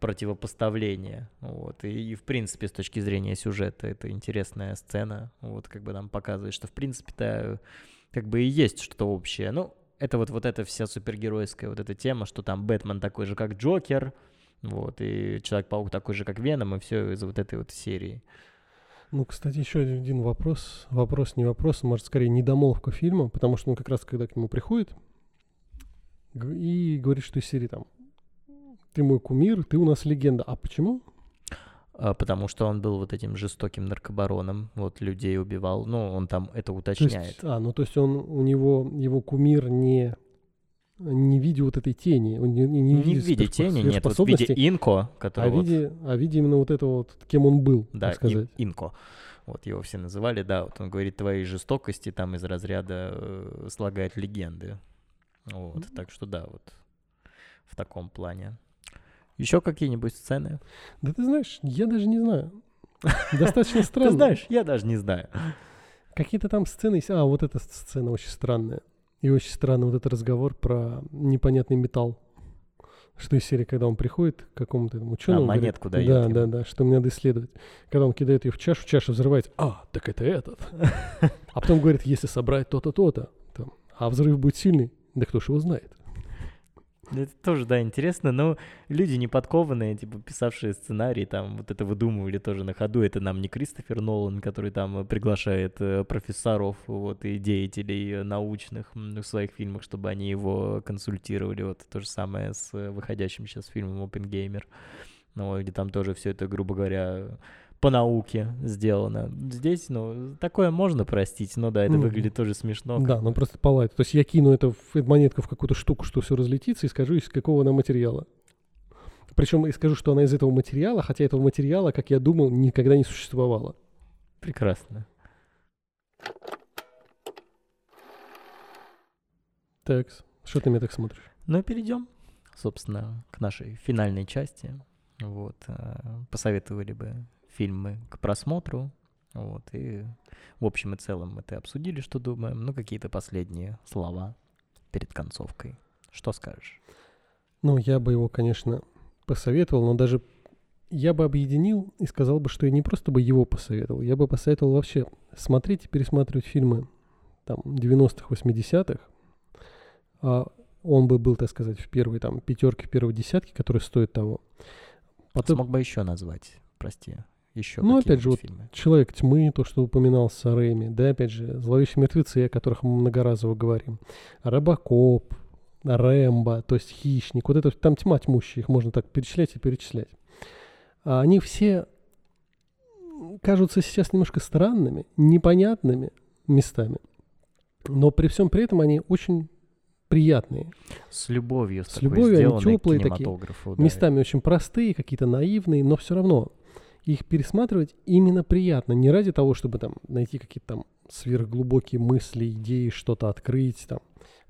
противопоставление. Вот. И, и, в принципе, с точки зрения сюжета, это интересная сцена. Вот, как бы нам показывает, что, в принципе-то, как бы и есть что-то общее. Ну, это вот, вот эта вся супергеройская вот эта тема, что там Бэтмен такой же, как Джокер, вот, и Человек-паук такой же, как Веном, и все из вот этой вот серии. Ну, кстати, еще один вопрос. Вопрос не вопрос, а может, скорее недомолвка фильма, потому что он как раз, когда к нему приходит и говорит, что из серии там «Ты мой кумир, ты у нас легенда». А почему? А, потому что он был вот этим жестоким наркобароном, вот людей убивал, ну, он там это уточняет. есть, а, ну, то есть он, у него, его кумир не, не в виде вот этой тени, он не, не, не, не в виде тени, нет, вот в виде инко, который а, вот... виде, а виде именно вот этого вот, кем он был, да, так сказать. инко. Вот его все называли, да, вот он говорит, твои жестокости там из разряда э, слагает легенды. Вот, mm-hmm. так что да, вот в таком плане. Еще какие-нибудь сцены? Да ты знаешь, я даже не знаю. Достаточно странно. Ты знаешь, я даже не знаю. Какие-то там сцены есть. А, вот эта сцена очень странная. И очень странный вот этот разговор про непонятный металл. Что из серии, когда он приходит к какому-то ученому. А, монетку говорит, дает Да, ему. да, да, что мне надо исследовать. Когда он кидает ее в чашу, чаша взрывается. А, так это этот. А потом говорит, если собрать то-то, то-то. А взрыв будет сильный. Да кто ж его знает. Это тоже, да, интересно, но люди не подкованные, типа, писавшие сценарий, там, вот это выдумывали тоже на ходу. Это нам не Кристофер Нолан, который там приглашает э, профессоров, вот, и деятелей э, научных в своих фильмах, чтобы они его консультировали. Вот то же самое с э, выходящим сейчас фильмом «Опенгеймер», ну, где там тоже все это, грубо говоря, по науке сделано. Здесь, ну, такое можно простить, но да, это Ну, выглядит тоже смешно. Да, ну просто по лайту. То есть я кину это в эту монетку в какую-то штуку, что все разлетится, и скажу, из какого она материала. Причем и скажу, что она из этого материала, хотя этого материала, как я думал, никогда не существовало. Прекрасно. Так, что ты мне так смотришь? Ну, перейдем, собственно, к нашей финальной части. Вот, э, посоветовали бы фильмы к просмотру. Вот, и в общем и целом мы это обсудили, что думаем. Ну, какие-то последние слова перед концовкой. Что скажешь? Ну, я бы его, конечно, посоветовал, но даже я бы объединил и сказал бы, что я не просто бы его посоветовал, я бы посоветовал вообще смотреть и пересматривать фильмы там 90-х, 80-х. А он бы был, так сказать, в первой там пятерке, в первой десятке, которые стоят того. Потом Смог бы еще назвать, прости, еще Ну, опять же, какие-нибудь вот фильмы. Человек тьмы, то, что упоминался Рэми, да, опять же, зловещие мертвецы, о которых мы многоразово говорим. Робокоп, Рэмбо, то есть хищник. Вот это там тьма тьмущая, их можно так перечислять и перечислять. А они все кажутся сейчас немножко странными, непонятными местами. Но при всем при этом они очень приятные. С любовью, с, любовью, они тёплые такие, да. местами очень простые, какие-то наивные, но все равно их пересматривать именно приятно. Не ради того, чтобы там найти какие-то там сверхглубокие мысли, идеи, что-то открыть, там,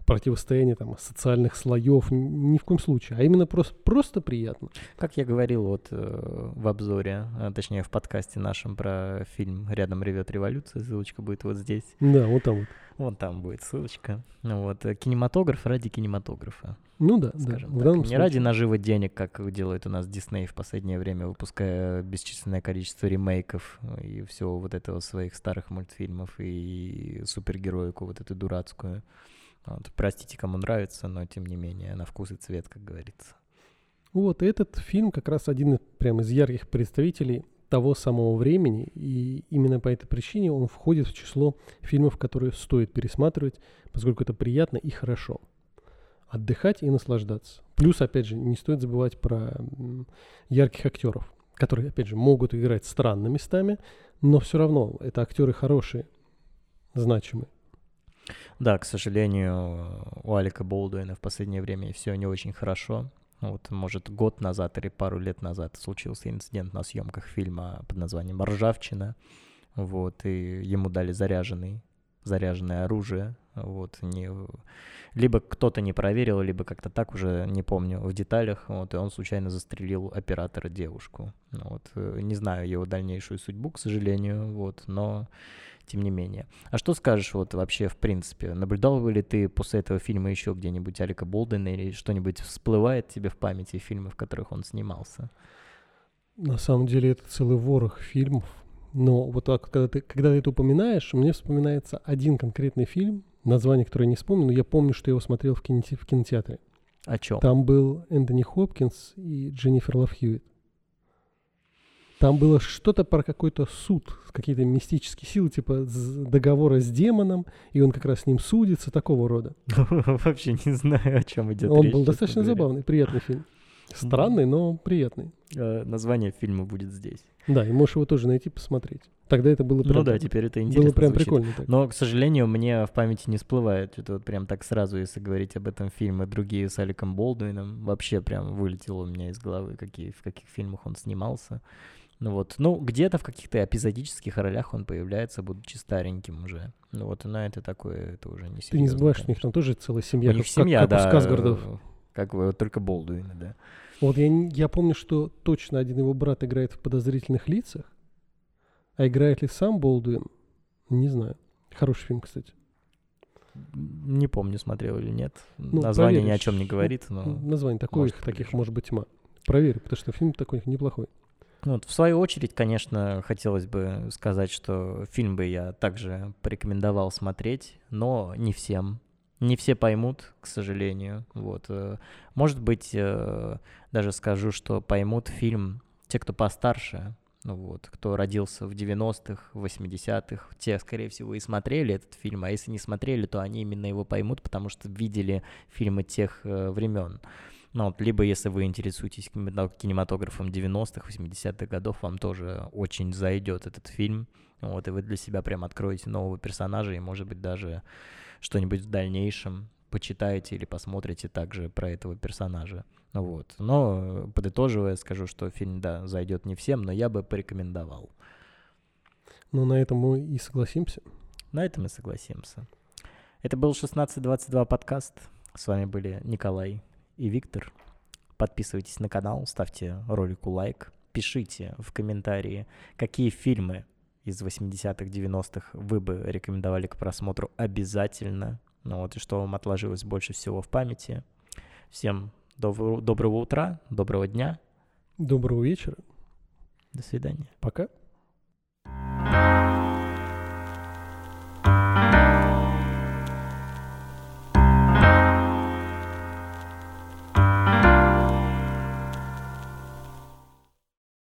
противостояние там социальных слоев, ни в коем случае, а именно просто, просто приятно. Как я говорил вот э, в обзоре, а, точнее в подкасте нашем про фильм «Рядом ревет революция», ссылочка будет вот здесь. Да, вот там вот. Вон там будет ссылочка. Ну Вот, э, кинематограф ради кинематографа, Ну да, да. скажем В так. Не случае. ради наживы денег, как делает у нас Дисней в последнее время, выпуская бесчисленное количество ремейков и всего вот этого своих старых мультфильмов и супергероику вот эту дурацкую. Вот, простите, кому нравится, но тем не менее, на вкус и цвет, как говорится. Вот этот фильм как раз один прям из ярких представителей того самого времени, и именно по этой причине он входит в число фильмов, которые стоит пересматривать, поскольку это приятно и хорошо. Отдыхать и наслаждаться. Плюс, опять же, не стоит забывать про ярких актеров, которые, опять же, могут играть странно местами, но все равно это актеры хорошие, значимые. Да, к сожалению, у Алика Болдуина в последнее время все не очень хорошо. Вот, может, год назад или пару лет назад случился инцидент на съемках фильма под названием «Ржавчина». Вот, и ему дали заряженный, заряженное оружие. Вот, не... Либо кто-то не проверил, либо как-то так уже, не помню, в деталях. Вот, и он случайно застрелил оператора девушку. Ну, вот, э, не знаю его дальнейшую судьбу, к сожалению, вот, но тем не менее. А что скажешь вот вообще в принципе? Наблюдал ли ты после этого фильма еще где-нибудь Алика Болдена или что-нибудь всплывает тебе в памяти фильмы, в которых он снимался? На самом деле это целый ворох фильмов. Но вот так, когда ты, когда ты это упоминаешь, мне вспоминается один конкретный фильм, название которое я не вспомню, но я помню, что я его смотрел в, киноте- в кинотеатре. О чем? Там был Энтони Хопкинс и Дженнифер Лав Хьюитт. Там было что-то про какой-то суд, какие-то мистические силы, типа договора с демоном, и он как раз с ним судится, такого рода. Вообще не знаю, о чем идет он речь. был честно достаточно говоря. забавный, приятный фильм. Странный, но приятный. Э, Название фильма будет здесь. Да, и можешь его тоже найти, посмотреть. Тогда это было прям, Ну да, теперь это интересно было прям звучит. прикольно. так. Но, к сожалению, мне в памяти не всплывает. Это вот прям так сразу, если говорить об этом фильме, другие с Аликом Болдуином, вообще прям вылетело у меня из головы, какие, в каких фильмах он снимался. Ну вот, ну где-то в каких-то эпизодических ролях он появляется, будучи стареньким уже. Ну вот, но это такое, это уже не Ты не серьезно, забываешь, у них конечно. там тоже целая семья. У них как- семья, как, как да. у Сказгардов. как вы, вот только Болдуины, да. Вот я, я помню, что точно один его брат играет в подозрительных лицах, а играет ли сам Болдуин, не знаю. Хороший фильм, кстати. Не помню, смотрел или нет. Ну, Название ни о проверишь. чем не Ну, говорит, но... Название такое, может, их таких проверю. может быть тьма. Проверь, потому что фильм такой неплохой. Ну, в свою очередь, конечно, хотелось бы сказать, что фильм бы я также порекомендовал смотреть, но не всем. Не все поймут, к сожалению. Вот. э, Может быть, э, даже скажу, что поймут фильм те, кто постарше, ну вот, кто родился в 90-х, 80-х, те, скорее всего, и смотрели этот фильм, а если не смотрели, то они именно его поймут, потому что видели фильмы тех э, времен. Ну, вот, либо если вы интересуетесь кинемато- кинематографом 90-х, 80-х годов, вам тоже очень зайдет этот фильм. Вот, и вы для себя прям откроете нового персонажа, и, может быть, даже что-нибудь в дальнейшем почитаете или посмотрите также про этого персонажа. Ну Вот. Но, э, подытоживая, скажу, что фильм, да, зайдет не всем, но я бы порекомендовал. Но на этом мы и согласимся. На этом мы согласимся. Это был 1622 подкаст. С вами были Николай и Виктор. Подписывайтесь на канал, ставьте ролику лайк, пишите в комментарии, какие фильмы из 80-х, 90-х вы бы рекомендовали к просмотру обязательно. Ну вот, и что вам отложилось больше всего в памяти. Всем доброго, доброго утра, доброго дня. Доброго вечера. До свидания. Пока.